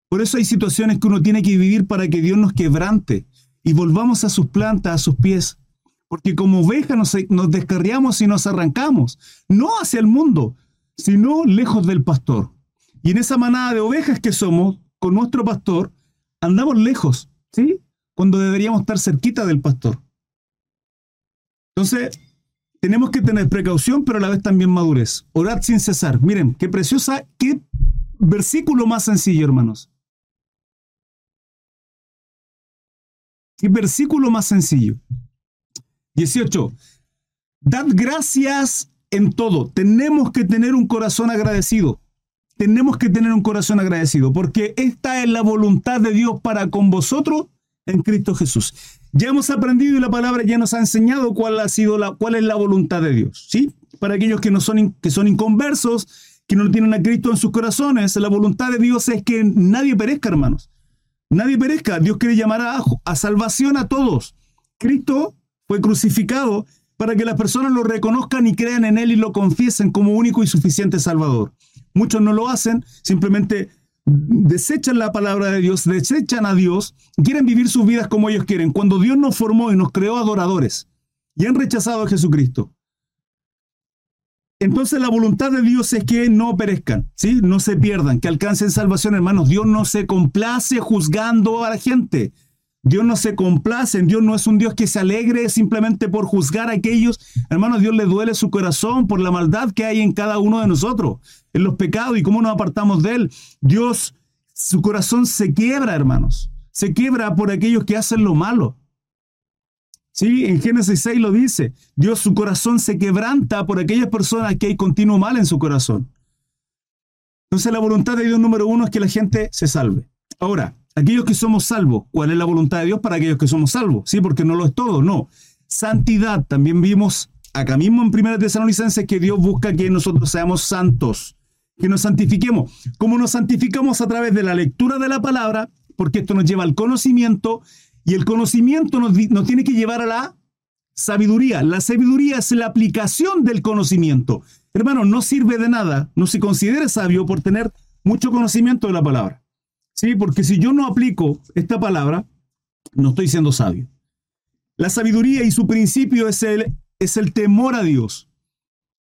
Por eso hay situaciones que uno tiene que vivir para que Dios nos quebrante y volvamos a sus plantas, a sus pies. Porque como ovejas nos, nos descarriamos y nos arrancamos, no hacia el mundo, sino lejos del pastor. Y en esa manada de ovejas que somos, con nuestro pastor, andamos lejos, ¿sí? Cuando deberíamos estar cerquita del pastor. Entonces, tenemos que tener precaución, pero a la vez también madurez. Orad sin cesar. Miren, qué preciosa, qué versículo más sencillo, hermanos. Qué versículo más sencillo. 18. Dad gracias en todo. Tenemos que tener un corazón agradecido. Tenemos que tener un corazón agradecido porque esta es la voluntad de Dios para con vosotros en Cristo Jesús. Ya hemos aprendido y la palabra ya nos ha enseñado cuál ha sido la cuál es la voluntad de Dios, ¿sí? Para aquellos que no son que son inconversos, que no tienen a Cristo en sus corazones, la voluntad de Dios es que nadie perezca, hermanos. Nadie perezca. Dios quiere llamar a, a salvación a todos. Cristo fue crucificado para que las personas lo reconozcan y crean en Él y lo confiesen como único y suficiente Salvador. Muchos no lo hacen, simplemente desechan la palabra de Dios, desechan a Dios, quieren vivir sus vidas como ellos quieren, cuando Dios nos formó y nos creó adoradores y han rechazado a Jesucristo. Entonces la voluntad de Dios es que no perezcan, ¿sí? no se pierdan, que alcancen salvación, hermanos. Dios no se complace juzgando a la gente. Dios no se complace, Dios no es un Dios que se alegre simplemente por juzgar a aquellos. Hermanos, Dios le duele su corazón por la maldad que hay en cada uno de nosotros, en los pecados y cómo nos apartamos de Él. Dios, su corazón se quiebra, hermanos. Se quiebra por aquellos que hacen lo malo. Sí, en Génesis 6 lo dice. Dios, su corazón se quebranta por aquellas personas que hay continuo mal en su corazón. Entonces la voluntad de Dios número uno es que la gente se salve. Ahora, aquellos que somos salvos, ¿cuál es la voluntad de Dios para aquellos que somos salvos? Sí, porque no lo es todo, no. Santidad, también vimos acá mismo en 1 Tesalonicenses que Dios busca que nosotros seamos santos, que nos santifiquemos. Como nos santificamos a través de la lectura de la palabra, porque esto nos lleva al conocimiento y el conocimiento nos, nos tiene que llevar a la sabiduría. La sabiduría es la aplicación del conocimiento. Hermano, no sirve de nada, no se considere sabio por tener mucho conocimiento de la palabra. ¿Sí? Porque si yo no aplico esta palabra, no estoy siendo sabio. La sabiduría y su principio es el, es el temor a Dios.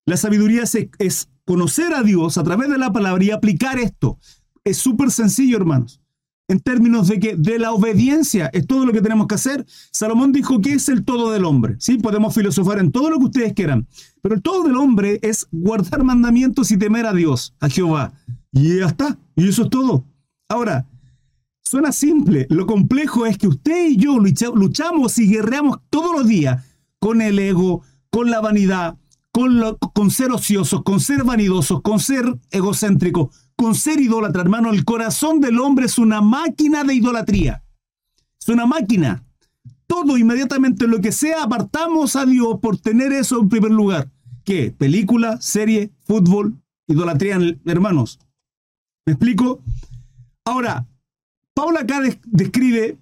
La sabiduría es, conocer a Dios a través de la palabra y aplicar esto. Es súper sencillo, hermanos. En términos de que de la obediencia es todo lo que tenemos que hacer. Salomón dijo que es el todo del hombre. Sí, podemos filosofar en todo lo que ustedes quieran, pero el todo del hombre es guardar mandamientos y temer a Dios, a Jehová. Y ya está. Y eso es todo. Ahora, suena simple, lo complejo es que usted y yo luchamos y guerreamos todos los días con el ego, con la vanidad, con, con ser ociosos, con ser vanidosos, con ser egocéntricos, con ser idólatra. Hermano, el corazón del hombre es una máquina de idolatría. Es una máquina. Todo inmediatamente lo que sea, apartamos a Dios por tener eso en primer lugar. ¿Qué? Película, serie, fútbol, idolatría, hermanos. ¿Me explico? Ahora, Paula acá describe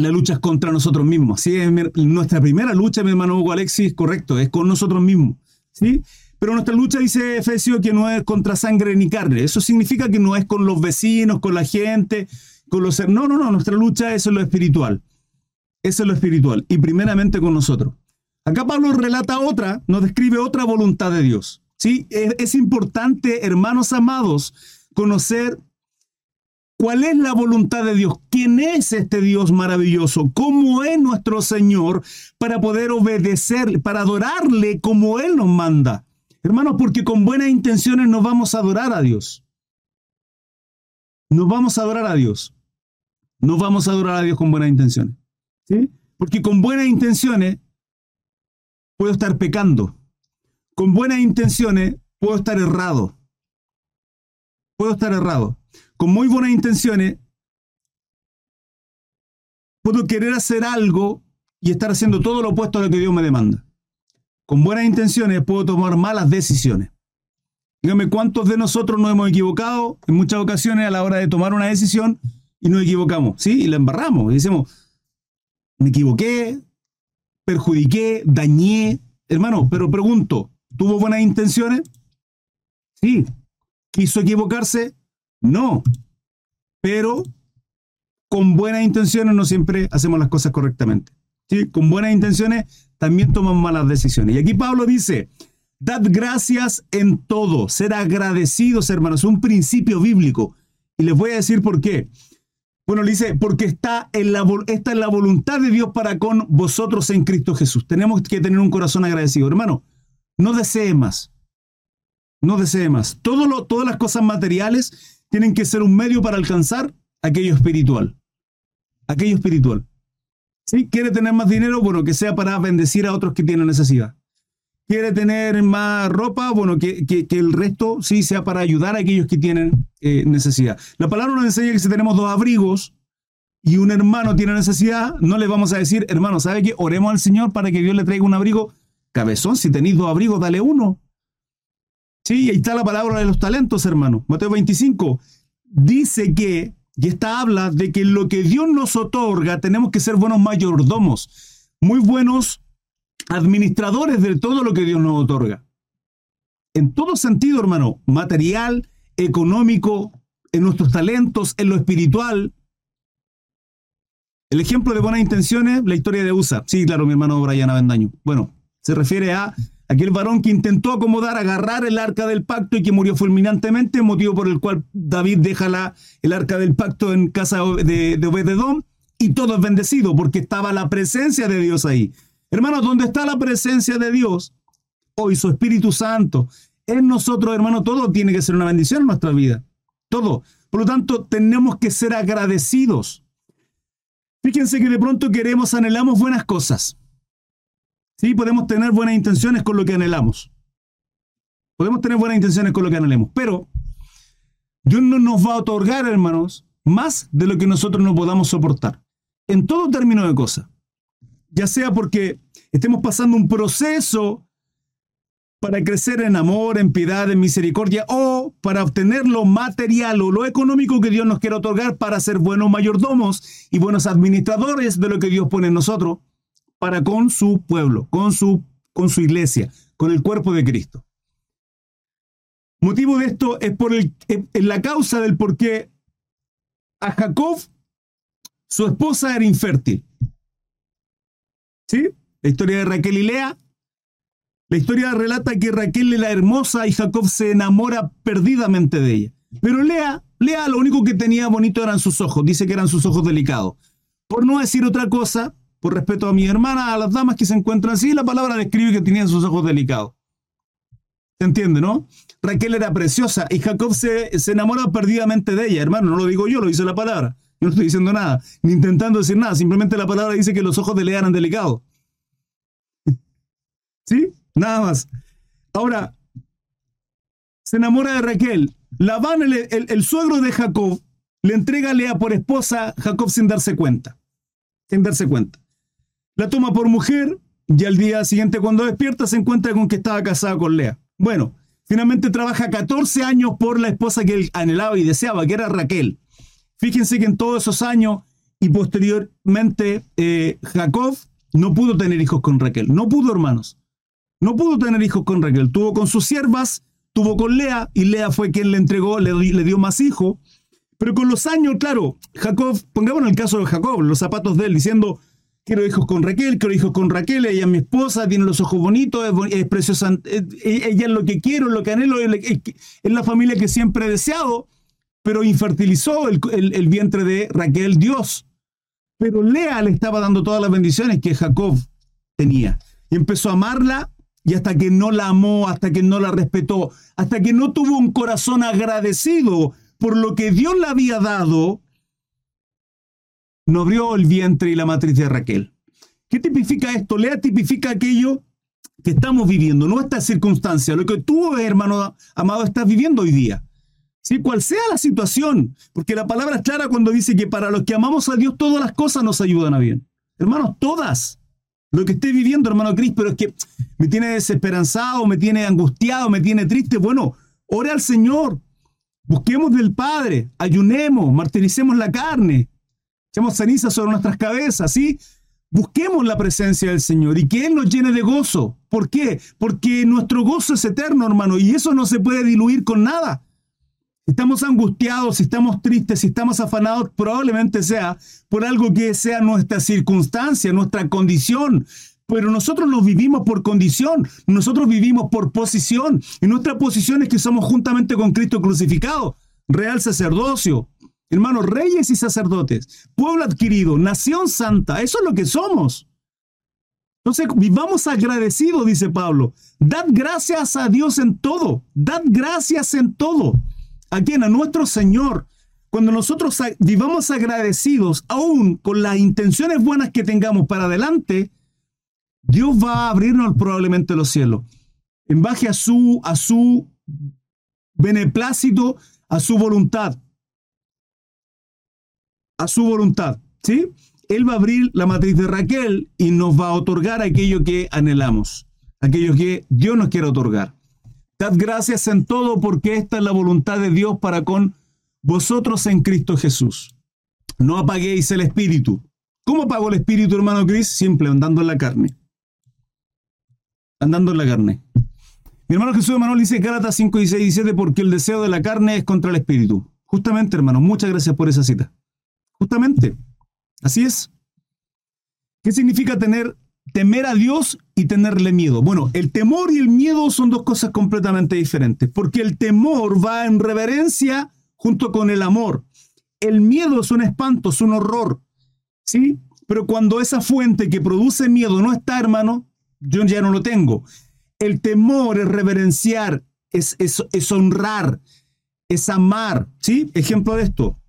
la lucha contra nosotros mismos. ¿sí? nuestra primera lucha, mi hermano Hugo Alexis, correcto, es con nosotros mismos. ¿sí? Pero nuestra lucha, dice Efesio, que no es contra sangre ni carne. Eso significa que no es con los vecinos, con la gente, con los... No, no, no, nuestra lucha es en lo espiritual. Eso es lo espiritual. Y primeramente con nosotros. Acá Pablo relata otra, nos describe otra voluntad de Dios. ¿sí? es importante, hermanos amados, conocer ¿Cuál es la voluntad de Dios? ¿Quién es este Dios maravilloso? ¿Cómo es nuestro Señor para poder obedecerle, para adorarle como Él nos manda? Hermanos, porque con buenas intenciones nos vamos a adorar a Dios. Nos vamos a adorar a Dios. No vamos a adorar a Dios con buenas intenciones. Porque con buenas intenciones puedo estar pecando. Con buenas intenciones puedo estar errado. Puedo estar errado con muy buenas intenciones, puedo querer hacer algo y estar haciendo todo lo opuesto a lo que Dios me demanda. Con buenas intenciones puedo tomar malas decisiones. Dígame cuántos de nosotros nos hemos equivocado en muchas ocasiones a la hora de tomar una decisión y nos equivocamos, ¿sí? Y la embarramos y decimos, me equivoqué, perjudiqué, dañé. Hermano, pero pregunto, ¿tuvo buenas intenciones? Sí. ¿Quiso equivocarse? No, pero con buenas intenciones no siempre hacemos las cosas correctamente. ¿sí? Con buenas intenciones también tomamos malas decisiones. Y aquí Pablo dice, Dad gracias en todo. Ser agradecidos, hermanos. Un principio bíblico. Y les voy a decir por qué. Bueno, le dice, porque está en la, la voluntad de Dios para con vosotros en Cristo Jesús. Tenemos que tener un corazón agradecido. Hermano, no desee más. No desee más. Todo lo, todas las cosas materiales tienen que ser un medio para alcanzar aquello espiritual. Aquello espiritual. ¿Sí? ¿Quiere tener más dinero? Bueno, que sea para bendecir a otros que tienen necesidad. ¿Quiere tener más ropa? Bueno, que, el resto sí sea para ayudar a aquellos que tienen eh, necesidad. La palabra nos enseña que si tenemos dos abrigos y un hermano tiene necesidad, no le vamos a decir, hermano, ¿sabe qué? Oremos al Señor para que Dios le traiga un abrigo. Cabezón, si tenéis dos abrigos, dale uno. Sí, ahí está la palabra de los talentos, hermano. Mateo 25 dice que y esta habla de que lo que Dios nos otorga tenemos que ser buenos mayordomos, muy buenos administradores de todo lo que Dios nos otorga. En todo sentido, hermano, material, económico, en nuestros talentos, en lo espiritual. El ejemplo de buenas intenciones, la historia de USA. Sí, claro, mi hermano Brian Avendaño. Bueno, se refiere a Aquel varón que intentó acomodar, agarrar el arca del pacto y que murió fulminantemente, motivo por el cual David deja la, el arca del pacto en casa de, de Obededón y todo es bendecido porque estaba la presencia de Dios ahí. Hermanos, ¿dónde está la presencia de Dios? Hoy su Espíritu Santo. En nosotros, hermano, todo tiene que ser una bendición en nuestra vida. Todo. Por lo tanto, tenemos que ser agradecidos. Fíjense que de pronto queremos, anhelamos buenas cosas. Sí, podemos tener buenas intenciones con lo que anhelamos. Podemos tener buenas intenciones con lo que anhelemos, pero Dios no nos va a otorgar, hermanos, más de lo que nosotros no podamos soportar. En todo término de cosas. Ya sea porque estemos pasando un proceso para crecer en amor, en piedad, en misericordia, o para obtener lo material o lo económico que Dios nos quiere otorgar para ser buenos mayordomos y buenos administradores de lo que Dios pone en nosotros para con su pueblo, con su, con su iglesia, con el cuerpo de Cristo. Motivo de esto es por el, la causa del por qué a Jacob su esposa era infértil. ¿Sí? La historia de Raquel y Lea. La historia relata que Raquel era hermosa y Jacob se enamora perdidamente de ella. Pero Lea, Lea lo único que tenía bonito eran sus ojos. Dice que eran sus ojos delicados. Por no decir otra cosa, por respeto a mi hermana, a las damas que se encuentran así, la palabra describe que tenían sus ojos delicados. ¿Se entiende, no? Raquel era preciosa y Jacob se, se enamora perdidamente de ella. Hermano, no lo digo yo, lo dice la palabra. Yo no estoy diciendo nada, ni intentando decir nada. Simplemente la palabra dice que los ojos de Lea eran delicados. ¿Sí? Nada más. Ahora, se enamora de Raquel. Labán, el, el suegro de Jacob, le entrega a Lea por esposa Jacob sin darse cuenta. Sin darse cuenta la toma por mujer y al día siguiente cuando despierta se encuentra con que estaba casada con Lea. Bueno, finalmente trabaja 14 años por la esposa que él anhelaba y deseaba, que era Raquel. Fíjense que en todos esos años y posteriormente eh, Jacob no pudo tener hijos con Raquel. No pudo, hermanos. No pudo tener hijos con Raquel. Tuvo con sus siervas, tuvo con Lea y Lea fue quien le entregó, le, le dio más hijos. Pero con los años, claro, Jacob, pongamos el caso de Jacob, los zapatos de él, diciendo, quiero hijos con Raquel, quiero hijos con Raquel, ella es mi esposa, tiene los ojos bonitos, es, preciosa, ella es lo que quiero, lo que anhelo, es, la familia que siempre he deseado, pero infertilizó el, el, vientre de Raquel, Dios. Pero Lea le estaba dando todas las bendiciones que Jacob tenía. Y empezó a amarla y hasta que no la amó, hasta que no la respetó, hasta que no tuvo un corazón agradecido por lo que Dios le había dado, no abrió el vientre y la matriz de Raquel. ¿Qué tipifica esto? Lea tipifica aquello que estamos viviendo, no esta circunstancia, lo que tú, hermano amado, estás viviendo hoy día. ¿Sí? Cual sea la situación, porque la palabra es clara cuando dice que para los que amamos a Dios todas las cosas nos ayudan a bien. Hermanos, todas. Lo que esté viviendo, hermano Cris, pero es que me tiene desesperanzado, me tiene angustiado, me tiene triste. Bueno, ore al Señor. Busquemos del Padre, ayunemos, martiricemos la carne, echemos ceniza sobre nuestras cabezas, ¿sí? Busquemos la presencia del Señor y que Él nos llene de gozo. ¿Por qué? Porque nuestro gozo es eterno, hermano, y eso no se puede diluir con nada. Si estamos angustiados, si estamos tristes, si estamos afanados, probablemente sea por algo que sea nuestra circunstancia, nuestra condición. pero nosotros no vivimos por condición, nosotros vivimos por posición. Y nuestra posición es que somos juntamente con Cristo crucificado, real sacerdocio, hermanos, reyes y sacerdotes, pueblo adquirido, nación santa, eso es lo que somos. Entonces, vivamos agradecidos, dice Pablo. Dad gracias a Dios en todo. Dad gracias en todo. ¿A quién? A nuestro Señor. Cuando nosotros vivamos agradecidos, aún con las intenciones buenas que tengamos para adelante, Dios va a abrirnos probablemente los cielos. En baje a su, a su beneplácito, a su voluntad. A su voluntad. ¿Sí? Él va a abrir la matriz de Raquel y nos va a otorgar aquello que anhelamos, aquello que Dios nos quiere otorgar. Dad gracias en todo porque esta es la voluntad de Dios para con vosotros en Cristo Jesús. No apaguéis el espíritu. ¿Cómo apago el espíritu, hermano Cris? Simple, andando en la carne. Andando en la carne. Mi hermano Jesús Manuel dice Gálatas 5, 16 y 17 porque el deseo de la carne es contra el espíritu. Justamente, hermano, muchas gracias por esa cita. Justamente. Así es. ¿Qué significa tener temer a Dios y tenerle miedo? Bueno, el temor y el miedo son dos cosas completamente diferentes, porque el temor va en reverencia junto con el amor. El miedo es un espanto, es un horror, ¿sí? Pero cuando esa fuente que produce miedo no está, hermano, yo ya no lo tengo. El temor es reverenciar, es, es honrar, es amar, ¿sí? Ejemplo de esto.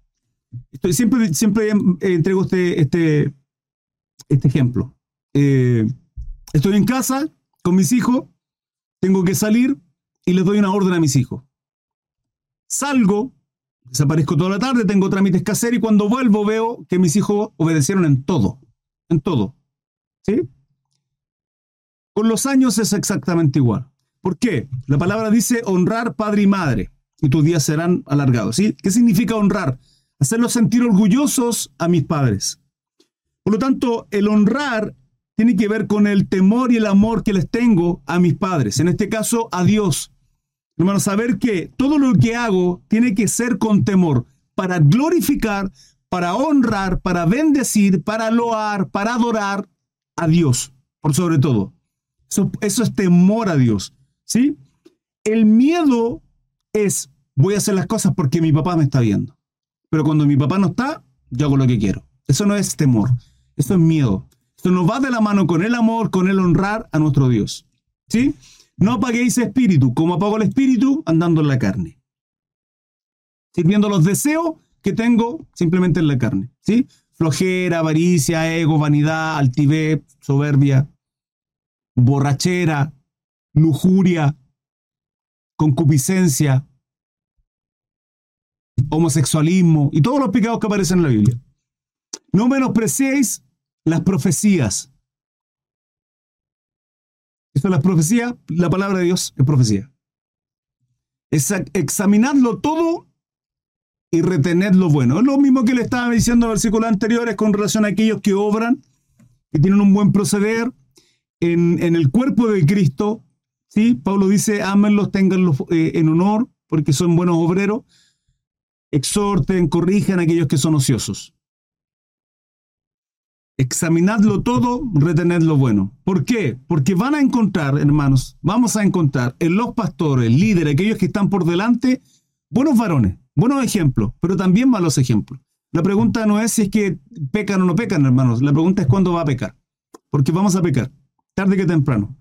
Estoy, siempre, siempre eh, entrego este, este, este ejemplo. Eh, estoy en casa con mis hijos, tengo que salir y les doy una orden a mis hijos. Salgo, desaparezco toda la tarde, tengo trámites que hacer y cuando vuelvo veo que mis hijos obedecieron en todo, en todo. ¿Sí? Con los años es exactamente igual. ¿Por qué? La palabra dice honrar padre y madre y tus días serán alargados. ¿sí? ¿Qué significa honrar? Hacerlos sentir orgullosos a mis padres. Por lo tanto, el honrar tiene que ver con el temor y el amor que les tengo a mis padres, en este caso a Dios. Hermano, saber que todo lo que hago tiene que ser con temor, para glorificar, para honrar, para bendecir, para loar, para adorar a Dios, por sobre todo. Eso, eso es temor a Dios, ¿sí? El miedo es, voy a hacer las cosas porque mi papá me está viendo. Pero cuando mi papá no está, yo hago lo que quiero. Eso no es temor, eso es miedo. Esto nos va de la mano con el amor, con el honrar a nuestro Dios. ¿Sí? No apaguéis espíritu, como apago el espíritu andando en la carne. Sirviendo los deseos que tengo simplemente en la carne. ¿Sí? Flojera, avaricia, ego, vanidad, altivez, soberbia, borrachera, lujuria, concupiscencia, homosexualismo y todos los pecados que aparecen en la Biblia. No menospreciéis las profecías. Esto es la profecía, la palabra de Dios es profecía. examinadlo todo y retened lo bueno. Es lo mismo que le estaba diciendo en versículos anteriores con relación a aquellos que obran, que tienen un buen proceder en, el cuerpo de Cristo. ¿sí? Pablo dice, ámenlos, tenganlos eh, en honor, porque son buenos obreros exhorten, corrijan a aquellos que son ociosos. Examinadlo todo, retened lo bueno. ¿Por qué? Porque van a encontrar, hermanos, vamos a encontrar en los pastores, líderes, aquellos que están por delante, buenos varones, buenos ejemplos, pero también malos ejemplos. La pregunta no es si es que pecan o no pecan, hermanos. La pregunta es cuándo va a pecar. Porque vamos a pecar, tarde que temprano.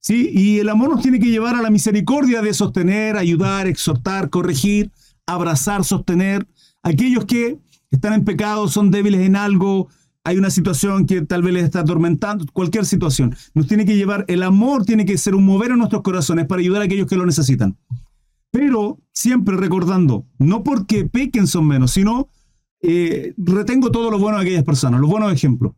¿Sí? Y el amor nos tiene que llevar a la misericordia de sostener, ayudar, exhortar, corregir, abrazar, sostener. Aquellos que están en pecado, son débiles en algo, hay una situación que tal vez les está atormentando, cualquier situación. Nos tiene que llevar, el amor tiene que ser un mover en nuestros corazones para ayudar a aquellos que lo necesitan. Pero siempre recordando, no porque pequen son menos, sino eh, retengo todo lo bueno de aquellas personas, los buenos ejemplos.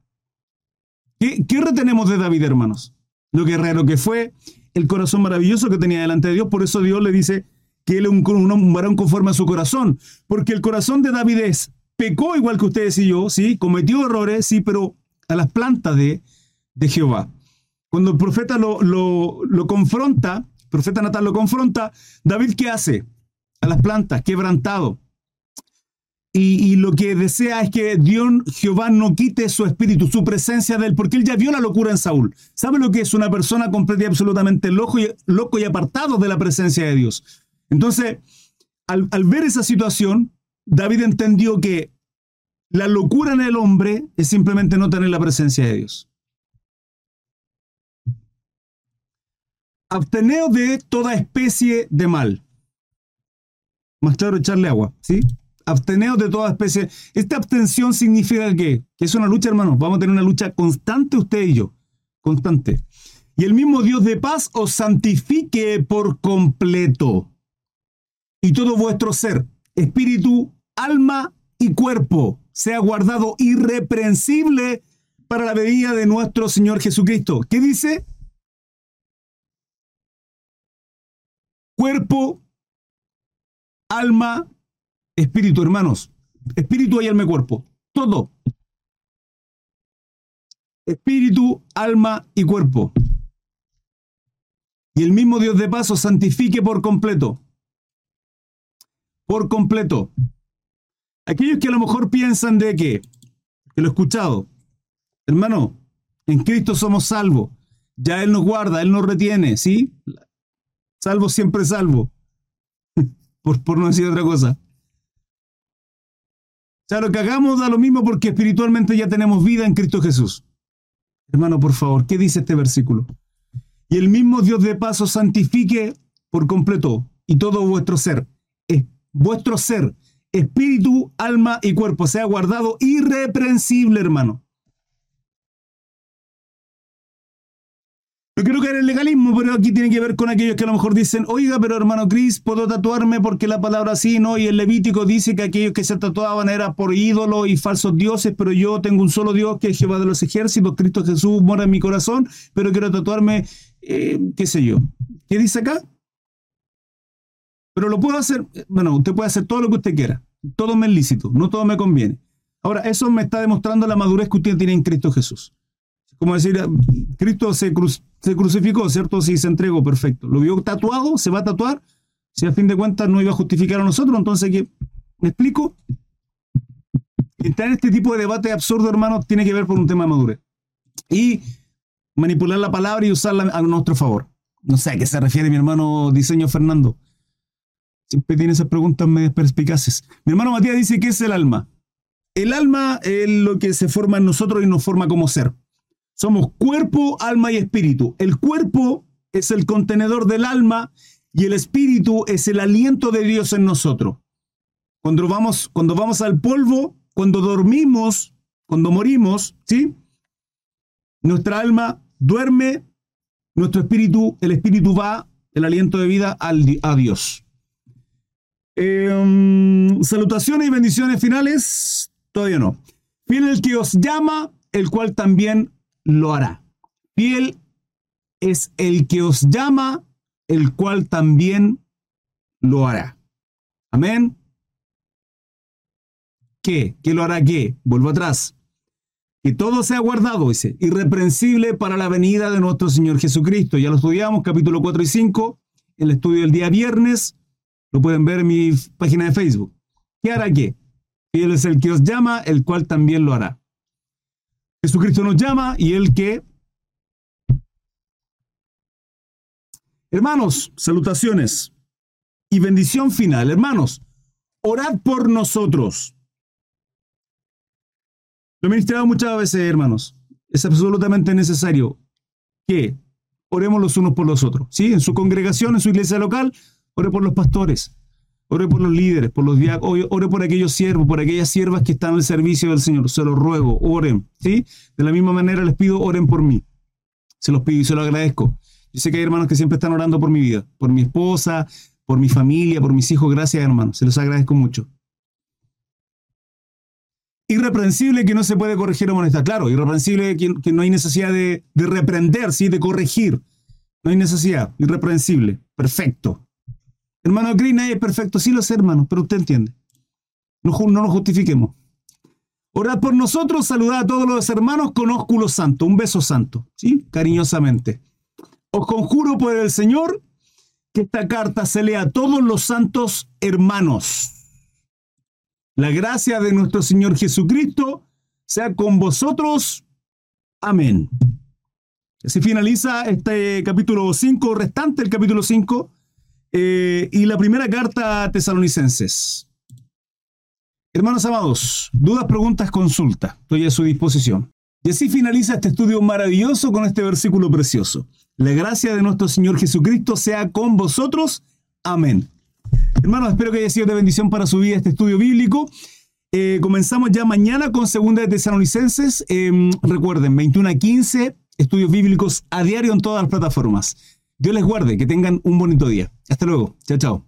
¿Qué, ¿Qué, retenemos de David, hermanos? Lo guerrero que fue, el corazón maravilloso que tenía delante de Dios, por eso Dios le dice, que él es un, varón conforme a su corazón, porque el corazón de David es, pecó igual que ustedes y yo, ¿sí? Cometió errores, sí, pero a las plantas de, de Jehová. Cuando el profeta lo, lo, lo confronta, el profeta Natal lo confronta, David ¿qué hace? A las plantas, quebrantado. y, lo que desea es que Dios Jehová no quite su espíritu, su presencia de él, porque él ya vio la locura en Saúl. ¿Sabe lo que es una persona completa y absolutamente loco y, loco y apartado de la presencia de Dios? Entonces, al, ver esa situación, David entendió que la locura en el hombre es simplemente no tener la presencia de Dios. Absteneos de toda especie de mal. Más claro, echarle agua, ¿sí? absteneos de toda especie. Esta abstención significa que, que es una lucha, hermanos. Vamos a tener una lucha constante usted y yo. Constante. Y el mismo Dios de paz os santifique por completo. Y todo vuestro ser, espíritu, alma y cuerpo, sea guardado irreprensible para la venida de nuestro Señor Jesucristo. ¿Qué dice? Cuerpo, alma espíritu, hermanos. Espíritu y alma y cuerpo. Todo. Espíritu, alma y cuerpo. Y el mismo Dios de paso santifique por completo. Por completo. Aquellos que a lo mejor piensan de que, que lo he escuchado, hermano, en Cristo somos salvos. Ya Él nos guarda, Él nos retiene, ¿sí? Salvo siempre salvo. por, por no decir otra cosa. O sea, lo que hagamos da lo mismo porque espiritualmente ya tenemos vida en Cristo Jesús. Hermano, por favor, ¿qué dice este versículo? Y el mismo Dios de paso santifique por completo y todo vuestro ser, vuestro ser, espíritu, alma y cuerpo sea guardado irreprensible, hermano. Yo quiero caer el legalismo, pero aquí tiene que ver con aquellos que a lo mejor dicen, oiga, pero hermano Cris, puedo tatuarme porque la palabra sí, ¿no? Y el Levítico dice que aquellos que se tatuaban eran por ídolos y falsos dioses, pero yo tengo un solo Dios que es Jehová de los ejércitos, Cristo Jesús mora en mi corazón, pero quiero tatuarme, eh, qué sé yo. ¿Qué dice acá? Pero lo puedo hacer, bueno, usted puede hacer todo lo que usted quiera, todo me es lícito, no todo me conviene. Ahora, eso me está demostrando la madurez que usted tiene en Cristo Jesús como decir, Cristo se, crucificó, ¿cierto? Si se entregó, perfecto. Lo vio tatuado, se va a tatuar. Si a fin de cuentas no iba a justificar a nosotros, entonces, ¿qué? ¿me explico? Entrar en este tipo de debate absurdo, hermano, tiene que ver con un tema de madurez. Y manipular la palabra y usarla a nuestro favor. No sé a qué se refiere mi hermano Diseño Fernando. Siempre tiene esas preguntas medias perspicaces. Mi hermano Matías dice que es el alma. El alma es lo que se forma en nosotros y nos forma como ser. Somos cuerpo, alma y espíritu. El cuerpo es el contenedor del alma y el espíritu es el aliento de Dios en nosotros. Cuando vamos, cuando vamos al polvo, cuando dormimos, cuando morimos, ¿sí? Nuestra alma duerme, nuestro espíritu, el espíritu va, el aliento de vida al, a Dios. Em, salutaciones y bendiciones finales, todavía no. Viene el que os llama, el cual también lo hará. Fiel es el que os llama, el cual también lo hará. Amén. ¿Qué? ¿Qué lo hará qué? Vuelvo atrás. Que todo sea guardado, dice, irreprensible para la venida de nuestro Señor Jesucristo. Ya lo estudiamos, capítulo 4 y 5, el estudio del día viernes. Lo pueden ver en mi página de Facebook. ¿Qué hará qué? Fiel es el que os llama, el cual también lo hará. Jesucristo nos llama y el que... Hermanos, salutaciones y bendición final. Hermanos, orad por nosotros. Lo he ministrado muchas veces, hermanos. Es absolutamente necesario que oremos los unos por los otros. ¿sí? En su congregación, en su iglesia local, ore por los pastores, Ore por los líderes, por los diáconos, ore por aquellos siervos, por aquellas siervas que están al servicio del Señor. Se los ruego, oren, ¿sí? De la misma manera les pido, oren por mí. Se los pido y se los agradezco. Yo sé que hay hermanos que siempre están orando por mi vida, por mi esposa, por mi familia, por mis hijos. Gracias, hermanos. Se los agradezco mucho. Irreprensible que no se puede corregir amonestar. Claro, irreprensible que, que, no hay necesidad de, de reprender, ¿sí? de corregir. No hay necesidad. Irreprensible. Perfecto. Hermano Green, nadie es perfecto. Sí lo sé, hermano, pero usted entiende. No, no nos justifiquemos. Orad por nosotros, saludad a todos los hermanos con ósculo santo. Un beso santo, ¿sí? Cariñosamente. Os conjuro por el Señor que esta carta se lea a todos los santos hermanos. La gracia de nuestro Señor Jesucristo sea con vosotros. Amén. Así finaliza este capítulo 5, restante el capítulo 5, eh, y la primera carta a tesalonicenses. Hermanos amados, dudas, preguntas, consulta. Estoy a su disposición. Y así finaliza este estudio maravilloso con este versículo precioso. La gracia de nuestro Señor Jesucristo sea con vosotros. Amén. Hermanos, espero que haya sido de bendición para su vida este estudio bíblico. Eh, comenzamos ya mañana con Segunda de Tesalonicenses. Em, recuerden, 21 a 15, estudios bíblicos a diario en todas las plataformas. Dios les guarde, que tengan un bonito día. Hasta luego. Chao, chao.